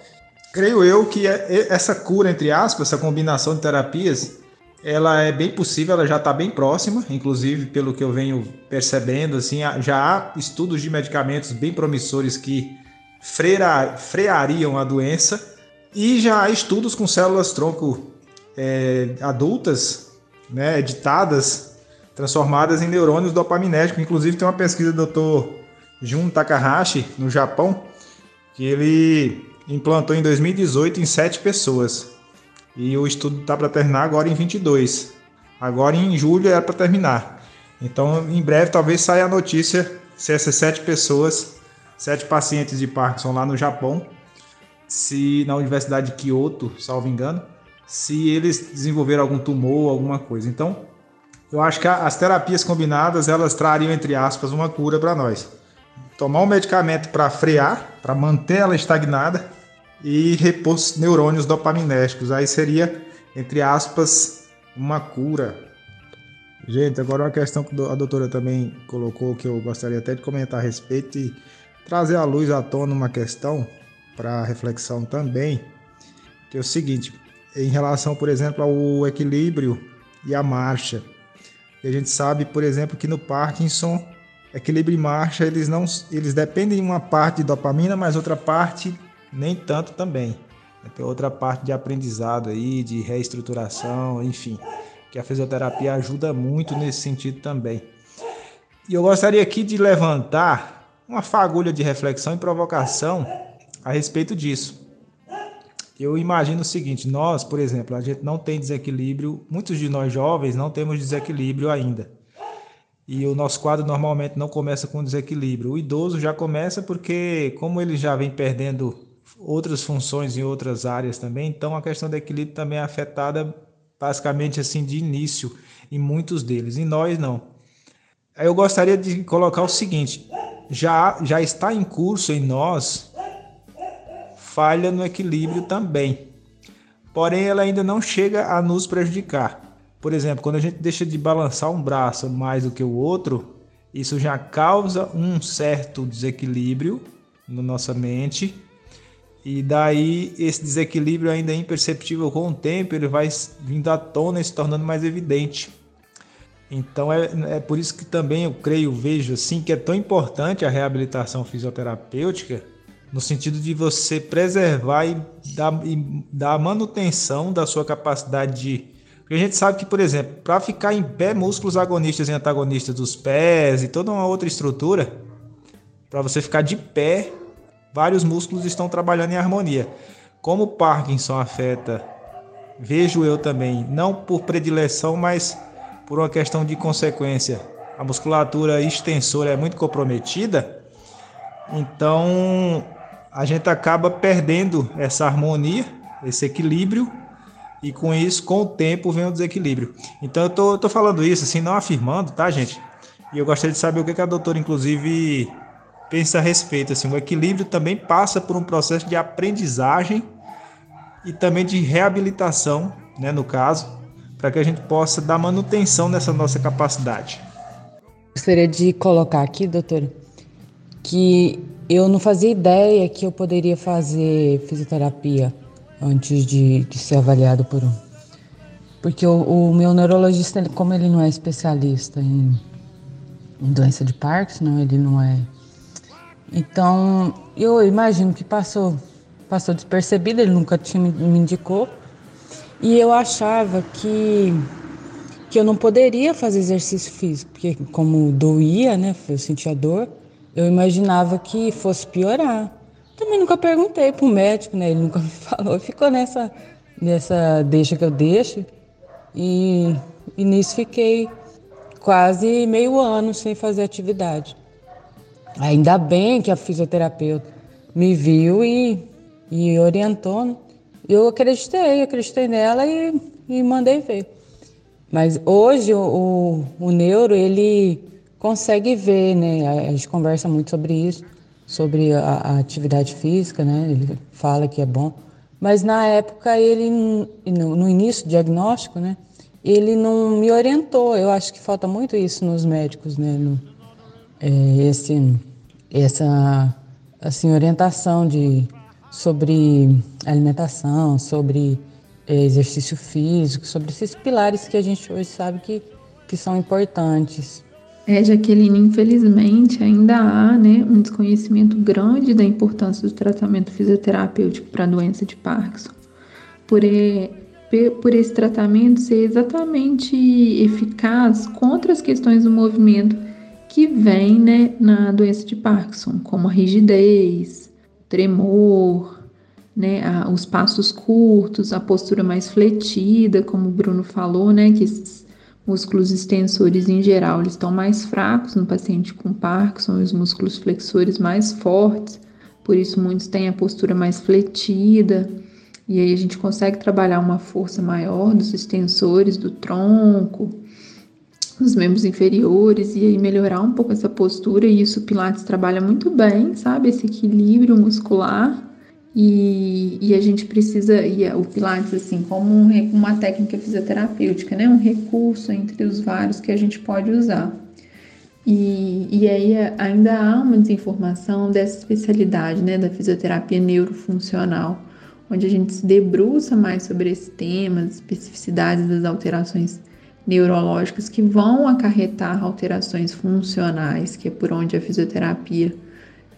creio eu que é, essa cura, entre aspas, essa combinação de terapias, ela é bem possível, ela já está bem próxima, inclusive pelo que eu venho percebendo, assim, já há estudos de medicamentos bem promissores que freira, freariam a doença e já há estudos com células tronco é, adultas né, editadas, transformadas em neurônios dopaminérgicos. Inclusive tem uma pesquisa do Dr. Jun Takahashi, no Japão, que ele implantou em 2018 em 7 pessoas. E o estudo está para terminar agora em 22. Agora em julho era para terminar. Então, em breve, talvez saia a notícia se essas sete pessoas, sete pacientes de Parkinson lá no Japão, se na Universidade de Kyoto, salvo engano, se eles desenvolveram algum tumor, alguma coisa. Então, eu acho que as terapias combinadas elas trariam entre aspas uma cura para nós. Tomar um medicamento para frear, para manter ela estagnada e repor neurônios dopaminérgicos. Aí seria entre aspas uma cura. Gente, agora uma questão que a doutora também colocou que eu gostaria até de comentar a respeito e trazer à luz à tona uma questão para reflexão também, que é o seguinte, em relação, por exemplo, ao equilíbrio e à marcha. E a gente sabe, por exemplo, que no Parkinson, equilíbrio e marcha, eles não eles dependem de uma parte de dopamina, mas outra parte nem tanto também. Tem outra parte de aprendizado aí, de reestruturação, enfim, que a fisioterapia ajuda muito nesse sentido também. E eu gostaria aqui de levantar uma fagulha de reflexão e provocação a respeito disso. Eu imagino o seguinte: nós, por exemplo, a gente não tem desequilíbrio, muitos de nós jovens não temos desequilíbrio ainda. E o nosso quadro normalmente não começa com desequilíbrio. O idoso já começa porque, como ele já vem perdendo outras funções em outras áreas também, então a questão do equilíbrio também é afetada basicamente assim de início em muitos deles. E nós não. Eu gostaria de colocar o seguinte: já, já está em curso em nós falha no equilíbrio também. Porém, ela ainda não chega a nos prejudicar. Por exemplo, quando a gente deixa de balançar um braço mais do que o outro, isso já causa um certo desequilíbrio na nossa mente. E daí esse desequilíbrio ainda é imperceptível com o tempo, ele vai vindo à tona e se tornando mais evidente. Então é, é por isso que também eu creio, vejo assim, que é tão importante a reabilitação fisioterapêutica, no sentido de você preservar e dar, e dar manutenção da sua capacidade de. Porque a gente sabe que, por exemplo, para ficar em pé, músculos agonistas e antagonistas dos pés e toda uma outra estrutura, para você ficar de pé, vários músculos estão trabalhando em harmonia. Como Parkinson afeta, vejo eu também, não por predileção, mas por uma questão de consequência, a musculatura extensora é muito comprometida. Então, a gente acaba perdendo essa harmonia, esse equilíbrio, e com isso, com o tempo, vem o desequilíbrio. Então eu tô, tô falando isso, assim, não afirmando, tá, gente? E eu gostaria de saber o que, que a doutora, inclusive, pensa a respeito. Assim, o equilíbrio também passa por um processo de aprendizagem e também de reabilitação, né, no caso, para que a gente possa dar manutenção nessa nossa capacidade. Gostaria de colocar aqui, doutora, que eu não fazia ideia que eu poderia fazer fisioterapia antes de, de ser avaliado por um. Porque o, o meu neurologista, ele, como ele não é especialista em, em doença de Parkinson, ele não é. Então, eu imagino que passou, passou despercebido, ele nunca tinha, me indicou. E eu achava que, que eu não poderia fazer exercício físico, porque como doía, né, eu sentia dor, eu imaginava que fosse piorar. Também nunca perguntei pro médico, né? Ele nunca me falou. Ficou nessa, nessa deixa que eu deixo. E, e nisso fiquei quase meio ano sem fazer atividade. Ainda bem que a fisioterapeuta me viu e, e orientou. Eu acreditei, acreditei nela e, e mandei ver. Mas hoje o, o, o neuro, ele consegue ver, né? A gente conversa muito sobre isso sobre a, a, atividade física, né? Ele fala que é bom, mas na época ele no, no início do diagnóstico, né? Ele não me orientou. Eu acho que falta muito isso nos médicos, né? No, esse, essa assim orientação de sobre alimentação, sobre é, exercício físico, sobre esses pilares que a gente hoje sabe que, que são importantes. É, Jaqueline, infelizmente ainda há né, um desconhecimento grande da importância do tratamento fisioterapêutico para a doença de Parkinson. Por, por esse tratamento ser exatamente eficaz contra as questões do movimento que vem né, na doença de Parkinson, como a rigidez, tremor, né, a, os passos curtos, a postura mais fletida, como o Bruno falou, né, que esses músculos extensores em geral eles estão mais fracos no paciente com Parkinson os músculos flexores mais fortes, por isso muitos têm a postura mais fletida. E aí a gente consegue trabalhar uma força maior dos extensores do tronco, dos membros inferiores e aí melhorar um pouco essa postura e isso o Pilates trabalha muito bem, sabe? Esse equilíbrio muscular e, e, a gente precisa, e o Pilates, assim, como um, uma técnica fisioterapêutica, né? Um recurso entre os vários que a gente pode usar. E, e aí ainda há uma desinformação dessa especialidade, né? Da fisioterapia neurofuncional, onde a gente se debruça mais sobre esse tema, as especificidades das alterações neurológicas que vão acarretar alterações funcionais, que é por onde a fisioterapia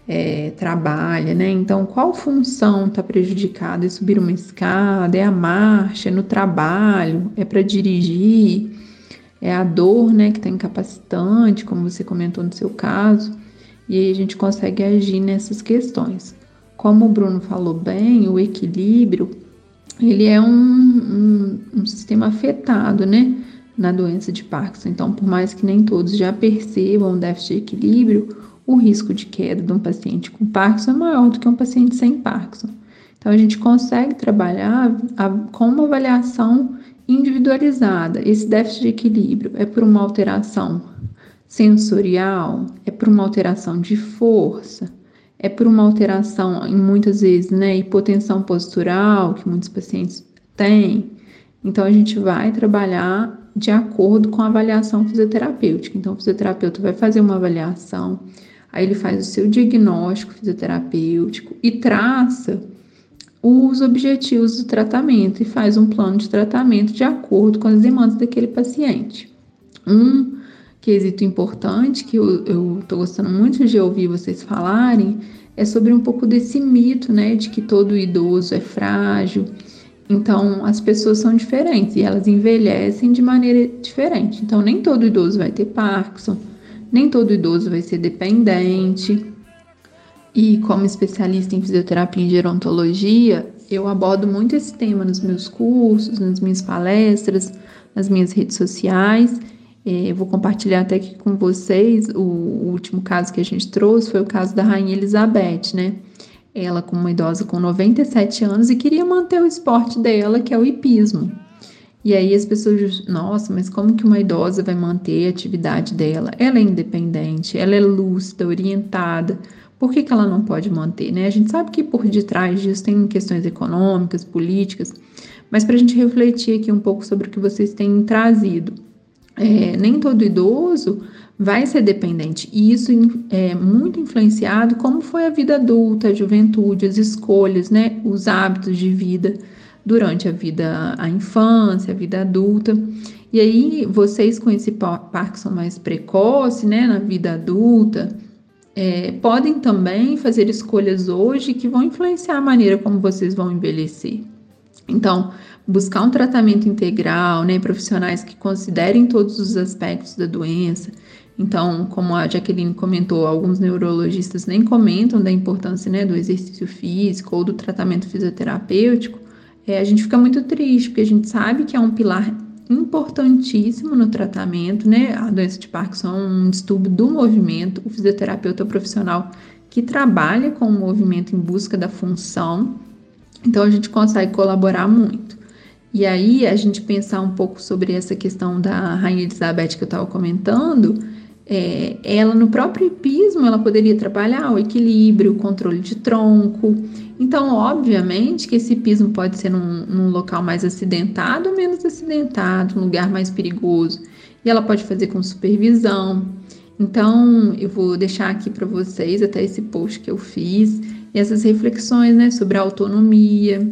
é, trabalha, né? Então, qual função está prejudicada? É subir uma escada? É a marcha? É no trabalho? É para dirigir? É a dor, né? Que está incapacitante, como você comentou no seu caso. E aí a gente consegue agir nessas questões. Como o Bruno falou bem, o equilíbrio ele é um, um, um sistema afetado, né? Na doença de Parkinson. Então, por mais que nem todos já percebam o déficit de equilíbrio, o risco de queda de um paciente com Parkinson é maior do que um paciente sem Parkinson. Então, a gente consegue trabalhar a, com uma avaliação individualizada. Esse déficit de equilíbrio é por uma alteração sensorial, é por uma alteração de força, é por uma alteração, em muitas vezes, né, hipotensão postural, que muitos pacientes têm. Então, a gente vai trabalhar de acordo com a avaliação fisioterapêutica. Então, o fisioterapeuta vai fazer uma avaliação Aí ele faz o seu diagnóstico fisioterapêutico e traça os objetivos do tratamento e faz um plano de tratamento de acordo com as demandas daquele paciente. Um quesito importante que eu estou gostando muito de ouvir vocês falarem é sobre um pouco desse mito, né, de que todo idoso é frágil. Então, as pessoas são diferentes e elas envelhecem de maneira diferente. Então, nem todo idoso vai ter Parkinson, nem todo idoso vai ser dependente. E como especialista em fisioterapia e gerontologia, eu abordo muito esse tema nos meus cursos, nas minhas palestras, nas minhas redes sociais. É, eu vou compartilhar até aqui com vocês o, o último caso que a gente trouxe foi o caso da Rainha Elizabeth, né? Ela como uma idosa com 97 anos e queria manter o esporte dela, que é o hipismo. E aí as pessoas, nossa, mas como que uma idosa vai manter a atividade dela? Ela é independente, ela é lúcida, orientada. Por que, que ela não pode manter? Né? A gente sabe que por detrás disso tem questões econômicas, políticas, mas para a gente refletir aqui um pouco sobre o que vocês têm trazido. É, nem todo idoso vai ser dependente. E isso é muito influenciado como foi a vida adulta, a juventude, as escolhas, né, os hábitos de vida durante a vida, a infância, a vida adulta. E aí, vocês com esse Parkinson mais precoce, né, na vida adulta, é, podem também fazer escolhas hoje que vão influenciar a maneira como vocês vão envelhecer. Então, buscar um tratamento integral, né, profissionais que considerem todos os aspectos da doença. Então, como a Jaqueline comentou, alguns neurologistas nem comentam da importância né, do exercício físico ou do tratamento fisioterapêutico, é, a gente fica muito triste, porque a gente sabe que é um pilar importantíssimo no tratamento, né? A doença de Parkinson é um distúrbio do movimento. O fisioterapeuta profissional que trabalha com o movimento em busca da função, então a gente consegue colaborar muito. E aí, a gente pensar um pouco sobre essa questão da Rainha Elizabeth que eu estava comentando, é, ela no próprio hipismo ela poderia trabalhar o equilíbrio, o controle de tronco. Então, obviamente que esse hipismo pode ser num, num local mais acidentado ou menos acidentado, um lugar mais perigoso. E ela pode fazer com supervisão. Então, eu vou deixar aqui para vocês até esse post que eu fiz, essas reflexões né, sobre a autonomia,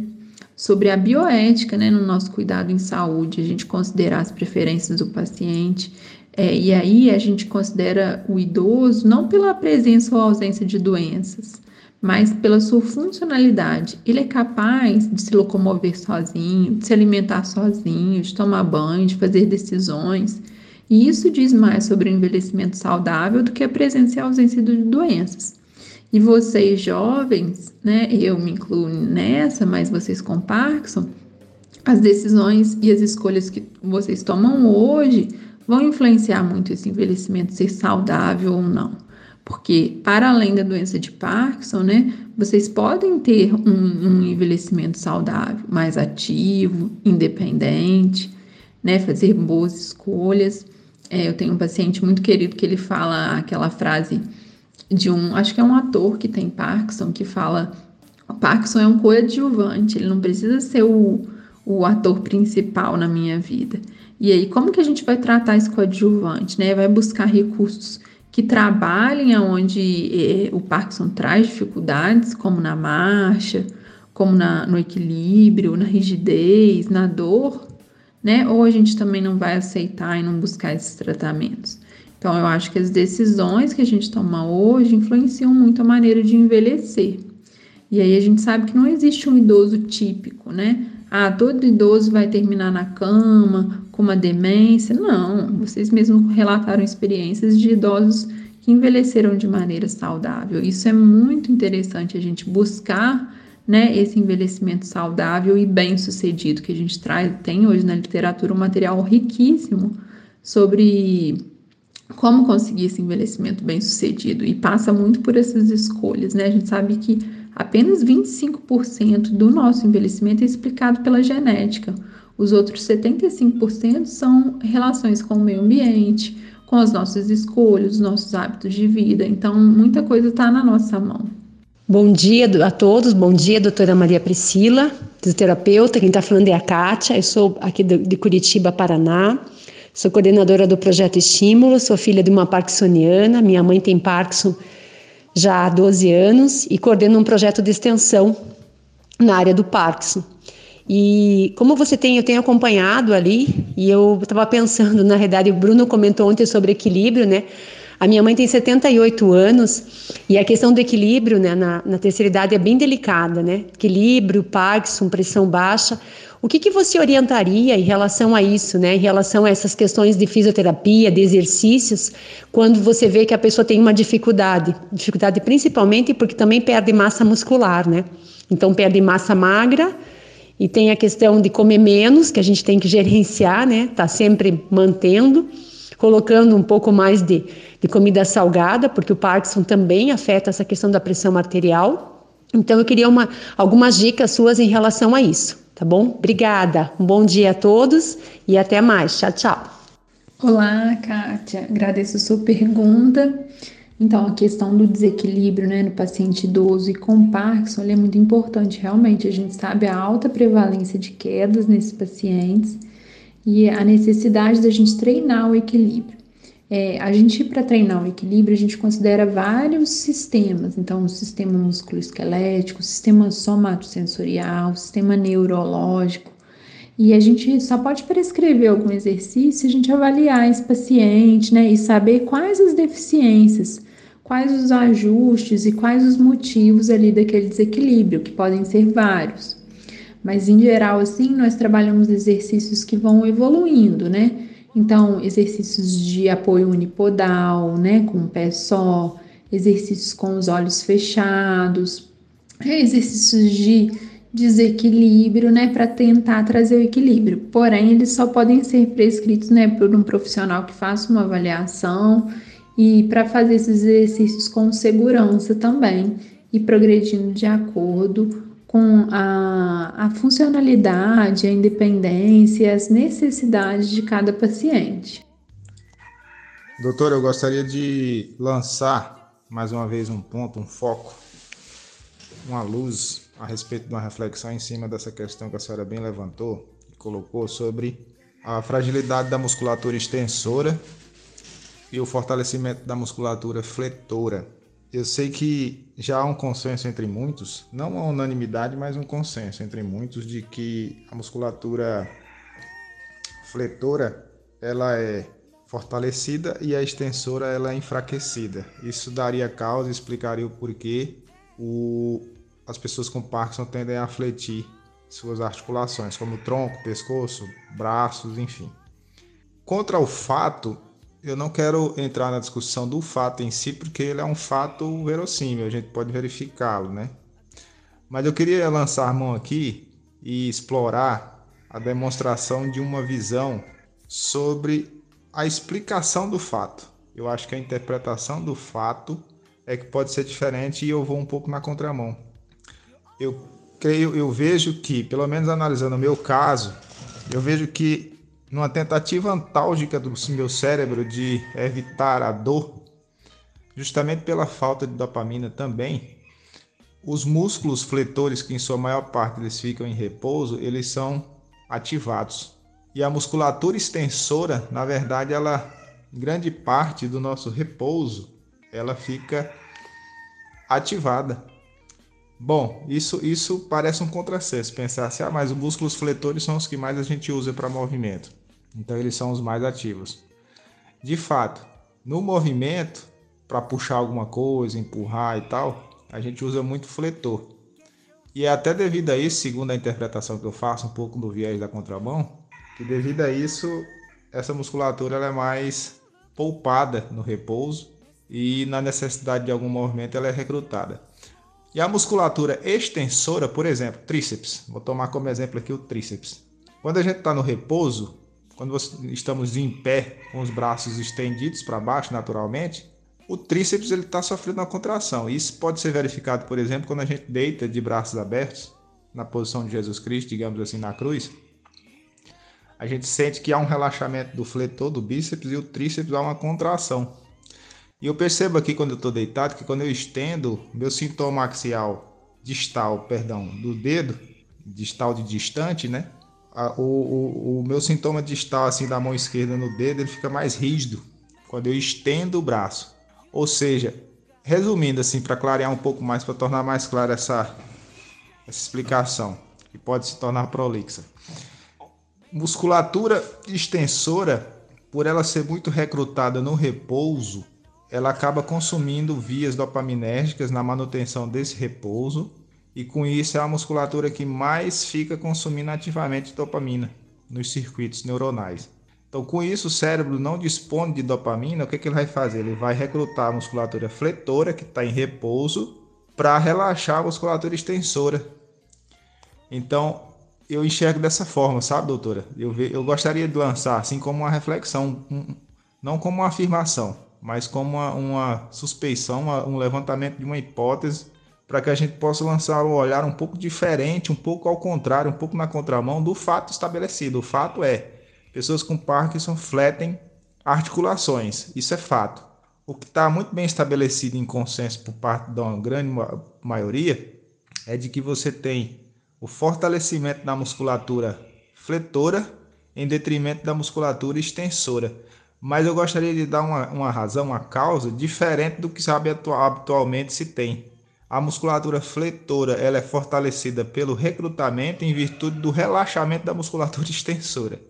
sobre a bioética né, no nosso cuidado em saúde, a gente considerar as preferências do paciente. É, e aí a gente considera o idoso não pela presença ou ausência de doenças, mas pela sua funcionalidade. Ele é capaz de se locomover sozinho, de se alimentar sozinho, de tomar banho, de fazer decisões. E isso diz mais sobre o envelhecimento saudável do que a presença e a ausência de doenças. E vocês jovens, né, eu me incluo nessa, mas vocês com Parkinson, as decisões e as escolhas que vocês tomam hoje vão influenciar muito esse envelhecimento ser saudável ou não. Porque, para além da doença de Parkinson, né, vocês podem ter um, um envelhecimento saudável, mais ativo, independente, né, fazer boas escolhas. É, eu tenho um paciente muito querido que ele fala aquela frase de um, acho que é um ator que tem Parkinson, que fala: Parkinson é um coadjuvante, ele não precisa ser o, o ator principal na minha vida. E aí, como que a gente vai tratar esse coadjuvante? Né? Vai buscar recursos que trabalhem aonde eh, o Parkinson traz dificuldades, como na marcha, como na, no equilíbrio, na rigidez, na dor, né? Ou a gente também não vai aceitar e não buscar esses tratamentos. Então, eu acho que as decisões que a gente toma hoje influenciam muito a maneira de envelhecer. E aí a gente sabe que não existe um idoso típico, né? Ah, todo idoso vai terminar na cama com uma demência. Não, vocês mesmos relataram experiências de idosos que envelheceram de maneira saudável. Isso é muito interessante a gente buscar né, esse envelhecimento saudável e bem sucedido que a gente traz, tem hoje na literatura um material riquíssimo sobre como conseguir esse envelhecimento bem sucedido e passa muito por essas escolhas, né? A gente sabe que Apenas 25% do nosso envelhecimento é explicado pela genética. Os outros 75% são relações com o meio ambiente, com as nossas escolhas, os nossos hábitos de vida. Então, muita coisa está na nossa mão. Bom dia a todos, bom dia, doutora Maria Priscila, fisioterapeuta. Quem está falando é a Kátia, eu sou aqui de Curitiba, Paraná. Sou coordenadora do projeto Estímulo, sou filha de uma parkinsoniana. Minha mãe tem Parkinson já há 12 anos e coordeno um projeto de extensão na área do Parkinson. E como você tem, eu tenho acompanhado ali, e eu estava pensando, na realidade, o Bruno comentou ontem sobre equilíbrio, né? A minha mãe tem 78 anos e a questão do equilíbrio né, na, na terceira idade é bem delicada, né? Equilíbrio, Parkinson, pressão baixa. O que, que você orientaria em relação a isso, né? Em relação a essas questões de fisioterapia, de exercícios, quando você vê que a pessoa tem uma dificuldade, dificuldade principalmente porque também perde massa muscular, né? Então perde massa magra e tem a questão de comer menos, que a gente tem que gerenciar, né? Tá sempre mantendo, colocando um pouco mais de, de comida salgada, porque o Parkinson também afeta essa questão da pressão arterial. Então eu queria uma, algumas dicas suas em relação a isso, tá bom? Obrigada. Um bom dia a todos e até mais. Tchau, tchau. Olá, Kátia. Agradeço a sua pergunta. Então, a questão do desequilíbrio né, no paciente idoso e com Parkinson é muito importante. Realmente, a gente sabe a alta prevalência de quedas nesses pacientes e a necessidade da gente treinar o equilíbrio. É, a gente, para treinar o equilíbrio, a gente considera vários sistemas. Então, o sistema musculoesquelético, o sistema somatosensorial, o sistema neurológico. E a gente só pode prescrever algum exercício se a gente avaliar esse paciente, né? E saber quais as deficiências, quais os ajustes e quais os motivos ali daquele desequilíbrio, que podem ser vários. Mas em geral, assim, nós trabalhamos exercícios que vão evoluindo, né? Então, exercícios de apoio unipodal, né, com o pé só, exercícios com os olhos fechados, exercícios de desequilíbrio, né, para tentar trazer o equilíbrio. Porém, eles só podem ser prescritos, né, por um profissional que faça uma avaliação e para fazer esses exercícios com segurança também e progredindo de acordo com a, a funcionalidade, a independência e as necessidades de cada paciente. Doutor, eu gostaria de lançar mais uma vez um ponto, um foco, uma luz a respeito de uma reflexão em cima dessa questão que a senhora bem levantou e colocou sobre a fragilidade da musculatura extensora e o fortalecimento da musculatura fletora eu sei que já há um consenso entre muitos, não uma unanimidade, mas um consenso entre muitos de que a musculatura fletora ela é fortalecida e a extensora ela é enfraquecida. Isso daria causa, explicaria o porquê o, as pessoas com Parkinson tendem a fletir suas articulações, como tronco, pescoço, braços, enfim. Contra o fato eu não quero entrar na discussão do fato em si, porque ele é um fato verossímil, a gente pode verificá-lo, né? Mas eu queria lançar a mão aqui e explorar a demonstração de uma visão sobre a explicação do fato. Eu acho que a interpretação do fato é que pode ser diferente e eu vou um pouco na contramão. Eu creio, eu vejo que, pelo menos analisando o meu caso, eu vejo que numa tentativa antálgica do meu cérebro de evitar a dor, justamente pela falta de dopamina também, os músculos fletores, que em sua maior parte eles ficam em repouso, eles são ativados. E a musculatura extensora, na verdade, ela grande parte do nosso repouso, ela fica ativada. Bom, isso, isso parece um contrassenso, pensar assim, ah, mas os músculos fletores são os que mais a gente usa para movimento. Então eles são os mais ativos. De fato, no movimento, para puxar alguma coisa, empurrar e tal, a gente usa muito fletor. E é até devido a isso, segundo a interpretação que eu faço, um pouco do viés da contramão, que devido a isso, essa musculatura é mais poupada no repouso e na necessidade de algum movimento ela é recrutada. E a musculatura extensora, por exemplo, tríceps, vou tomar como exemplo aqui o tríceps. Quando a gente está no repouso, quando estamos em pé, com os braços estendidos para baixo naturalmente, o tríceps ele está sofrendo uma contração. Isso pode ser verificado, por exemplo, quando a gente deita de braços abertos, na posição de Jesus Cristo, digamos assim, na cruz. A gente sente que há um relaxamento do fletor do bíceps e o tríceps há uma contração. E eu percebo aqui quando eu estou deitado que quando eu estendo meu sintoma axial distal, perdão, do dedo, distal de distante, né? A, o, o, o, meu sintoma distal assim da mão esquerda no dedo ele fica mais rígido quando eu estendo o braço. Ou seja, resumindo assim para clarear um pouco mais, para tornar mais clara essa, essa explicação que pode se tornar prolixa. Musculatura extensora, por ela ser muito recrutada no repouso, ela acaba consumindo vias dopaminérgicas na manutenção desse repouso e com isso é a musculatura que mais fica consumindo ativamente dopamina nos circuitos neuronais. Então, com isso, o cérebro não dispõe de dopamina, o que, que ele vai fazer? Ele vai recrutar a musculatura fletora, que está em repouso, para relaxar a musculatura extensora. Então, eu enxergo dessa forma, sabe, doutora? Eu, eu gostaria de lançar assim como uma reflexão, um, não como uma afirmação, mas como uma, uma suspeição, uma, um levantamento de uma hipótese para que a gente possa lançar um olhar um pouco diferente, um pouco ao contrário, um pouco na contramão do fato estabelecido. O fato é, pessoas com Parkinson fletem articulações, isso é fato. O que está muito bem estabelecido em consenso por parte da grande maioria é de que você tem o fortalecimento da musculatura fletora em detrimento da musculatura extensora. Mas eu gostaria de dar uma, uma razão, uma causa diferente do que sabe atualmente se tem. A musculatura fletora ela é fortalecida pelo recrutamento em virtude do relaxamento da musculatura extensora.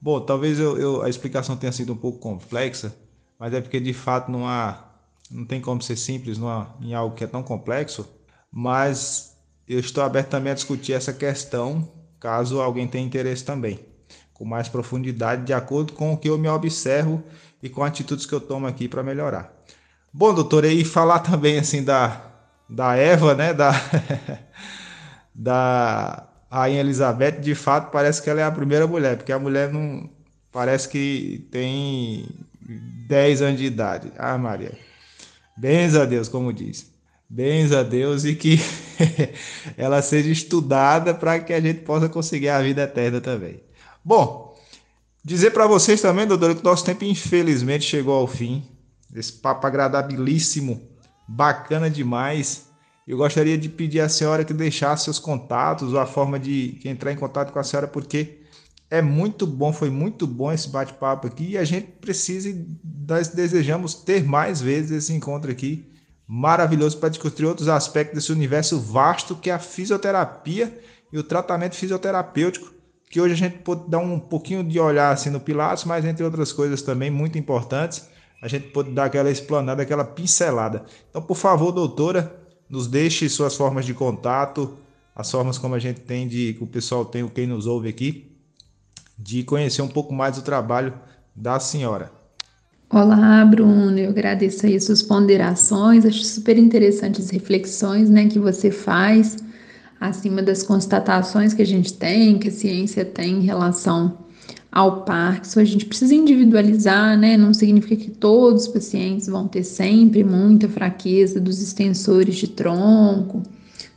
Bom, talvez eu, eu, a explicação tenha sido um pouco complexa, mas é porque de fato não há, não tem como ser simples em algo que é tão complexo. Mas eu estou aberto também a discutir essa questão, caso alguém tenha interesse também, com mais profundidade, de acordo com o que eu me observo e com atitudes que eu tomo aqui para melhorar. Bom, doutor, e falar também assim da da Eva, né? Da, da Rainha Elizabeth, de fato, parece que ela é a primeira mulher, porque a mulher não. Parece que tem 10 anos de idade. Ah, Maria. Bens a Deus, como diz. Bens a Deus e que ela seja estudada para que a gente possa conseguir a vida eterna também. Bom, dizer para vocês também, doutor, que o nosso tempo infelizmente chegou ao fim. Esse papo agradabilíssimo bacana demais. Eu gostaria de pedir à senhora que deixasse seus contatos ou a forma de entrar em contato com a senhora, porque é muito bom, foi muito bom esse bate-papo aqui e a gente precisa nós desejamos ter mais vezes esse encontro aqui maravilhoso para discutir outros aspectos desse universo vasto que é a fisioterapia e o tratamento fisioterapêutico, que hoje a gente pode dar um pouquinho de olhar assim no Pilates, mas entre outras coisas também muito importantes a gente pode dar aquela explanada, aquela pincelada. Então, por favor, doutora, nos deixe suas formas de contato, as formas como a gente tem de que o pessoal tem, quem nos ouve aqui, de conhecer um pouco mais do trabalho da senhora. Olá, Bruno, eu agradeço aí as suas ponderações, acho super interessantes as reflexões né, que você faz acima das constatações que a gente tem, que a ciência tem em relação ao Parkinson, a gente precisa individualizar, né? Não significa que todos os pacientes vão ter sempre muita fraqueza dos extensores de tronco,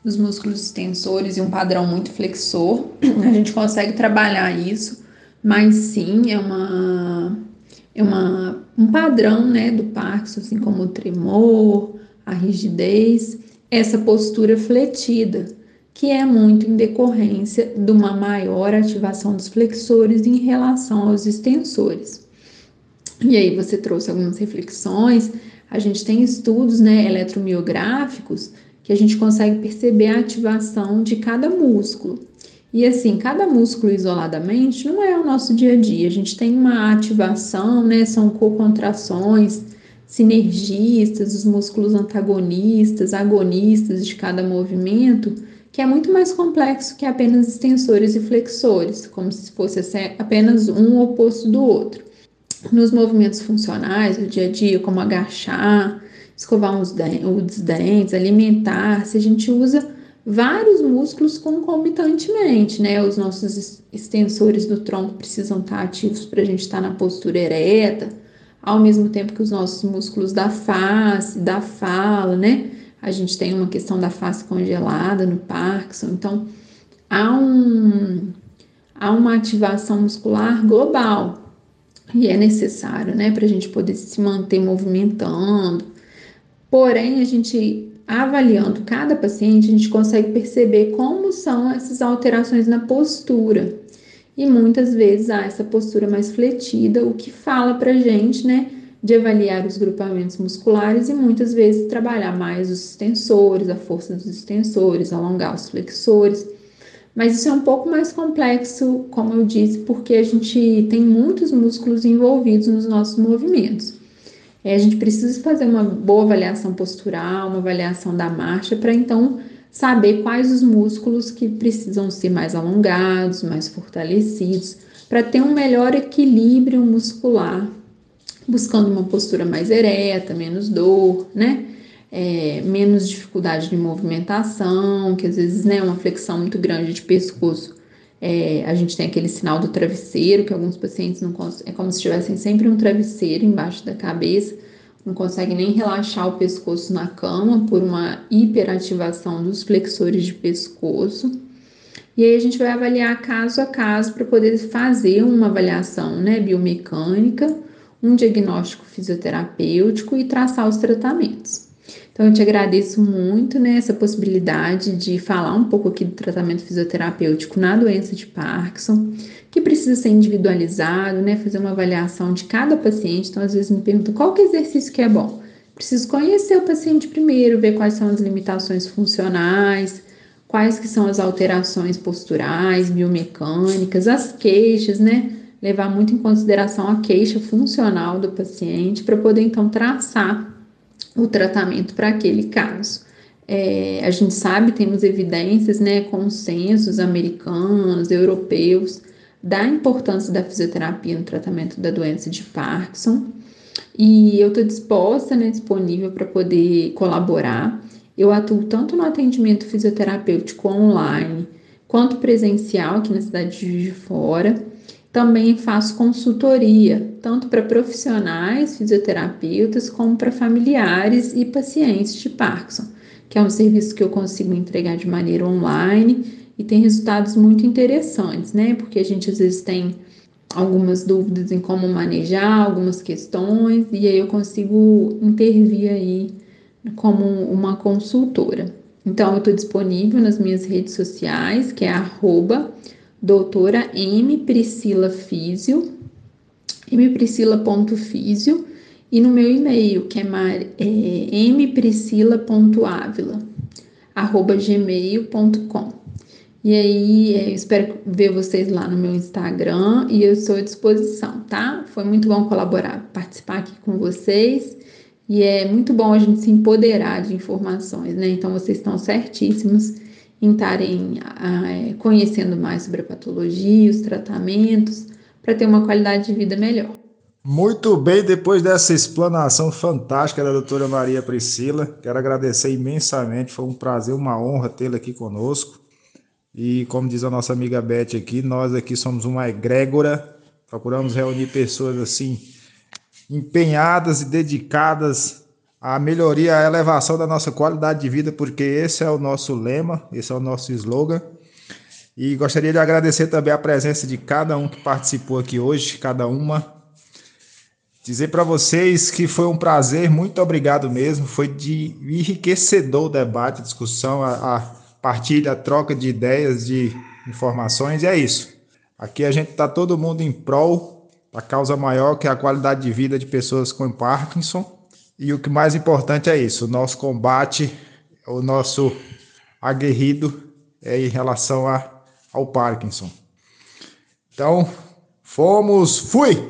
dos músculos extensores e um padrão muito flexor. A gente consegue trabalhar isso, mas sim é uma é uma, um padrão, né, do Parkinson, assim como o tremor, a rigidez, essa postura fletida que é muito em decorrência de uma maior ativação dos flexores em relação aos extensores. E aí você trouxe algumas reflexões, a gente tem estudos né, eletromiográficos que a gente consegue perceber a ativação de cada músculo. E assim, cada músculo isoladamente não é o nosso dia a dia. A gente tem uma ativação, né? São co-contrações, sinergistas, os músculos antagonistas, agonistas de cada movimento que é muito mais complexo que apenas extensores e flexores, como se fosse apenas um oposto do outro. Nos movimentos funcionais do dia a dia, como agachar, escovar os dentes, alimentar-se, a gente usa vários músculos concomitantemente, né? Os nossos extensores do tronco precisam estar ativos para a gente estar na postura ereta, ao mesmo tempo que os nossos músculos da face, da fala, né? A gente tem uma questão da face congelada no Parkinson, então há, um, há uma ativação muscular global e é necessário, né, para a gente poder se manter movimentando. Porém, a gente avaliando cada paciente, a gente consegue perceber como são essas alterações na postura. E muitas vezes há essa postura mais fletida, o que fala para gente, né, de avaliar os grupamentos musculares e muitas vezes trabalhar mais os extensores, a força dos extensores, alongar os flexores. Mas isso é um pouco mais complexo, como eu disse, porque a gente tem muitos músculos envolvidos nos nossos movimentos. É, a gente precisa fazer uma boa avaliação postural, uma avaliação da marcha, para então saber quais os músculos que precisam ser mais alongados, mais fortalecidos, para ter um melhor equilíbrio muscular buscando uma postura mais ereta, menos dor, né? É, menos dificuldade de movimentação, que às vezes, né, uma flexão muito grande de pescoço, é, a gente tem aquele sinal do travesseiro, que alguns pacientes não é como se tivessem sempre um travesseiro embaixo da cabeça. não consegue nem relaxar o pescoço na cama por uma hiperativação dos flexores de pescoço. E aí a gente vai avaliar caso a caso para poder fazer uma avaliação né, biomecânica, um diagnóstico fisioterapêutico e traçar os tratamentos. Então eu te agradeço muito né, essa possibilidade de falar um pouco aqui do tratamento fisioterapêutico na doença de Parkinson, que precisa ser individualizado, né, fazer uma avaliação de cada paciente. Então às vezes me perguntam qual que é exercício que é bom. Preciso conhecer o paciente primeiro, ver quais são as limitações funcionais, quais que são as alterações posturais, biomecânicas, as queixas, né? Levar muito em consideração a queixa funcional do paciente para poder então traçar o tratamento para aquele caso. É, a gente sabe, temos evidências, né, consensos americanos, europeus, da importância da fisioterapia no tratamento da doença de Parkinson. E eu estou disposta, né, disponível para poder colaborar. Eu atuo tanto no atendimento fisioterapêutico online quanto presencial aqui na cidade de Fora. Também faço consultoria, tanto para profissionais, fisioterapeutas, como para familiares e pacientes de Parkinson, que é um serviço que eu consigo entregar de maneira online e tem resultados muito interessantes, né? Porque a gente às vezes tem algumas dúvidas em como manejar algumas questões e aí eu consigo intervir aí como uma consultora. Então, eu estou disponível nas minhas redes sociais, que é arroba doutora M Priscila Físio, mpriscila.físio, e no meu e-mail, que é, é mpriscila.ávila, arroba gmail.com. E aí, é, espero ver vocês lá no meu Instagram e eu estou à disposição, tá? Foi muito bom colaborar, participar aqui com vocês. E é muito bom a gente se empoderar de informações, né? Então vocês estão certíssimos em estarem é, conhecendo mais sobre a patologia, os tratamentos, para ter uma qualidade de vida melhor. Muito bem, depois dessa explanação fantástica da doutora Maria Priscila, quero agradecer imensamente, foi um prazer, uma honra tê-la aqui conosco. E como diz a nossa amiga Beth aqui, nós aqui somos uma egrégora, procuramos reunir pessoas assim empenhadas e dedicadas à melhoria, à elevação da nossa qualidade de vida, porque esse é o nosso lema, esse é o nosso slogan. E gostaria de agradecer também a presença de cada um que participou aqui hoje, cada uma. Dizer para vocês que foi um prazer, muito obrigado mesmo. Foi de enriquecedor o debate, a discussão, a, a partilha, a troca de ideias, de informações, e é isso. Aqui a gente está todo mundo em prol a causa maior que é a qualidade de vida de pessoas com Parkinson. E o que mais importante é isso, o nosso combate, o nosso aguerrido é em relação a, ao Parkinson. Então, fomos, fui!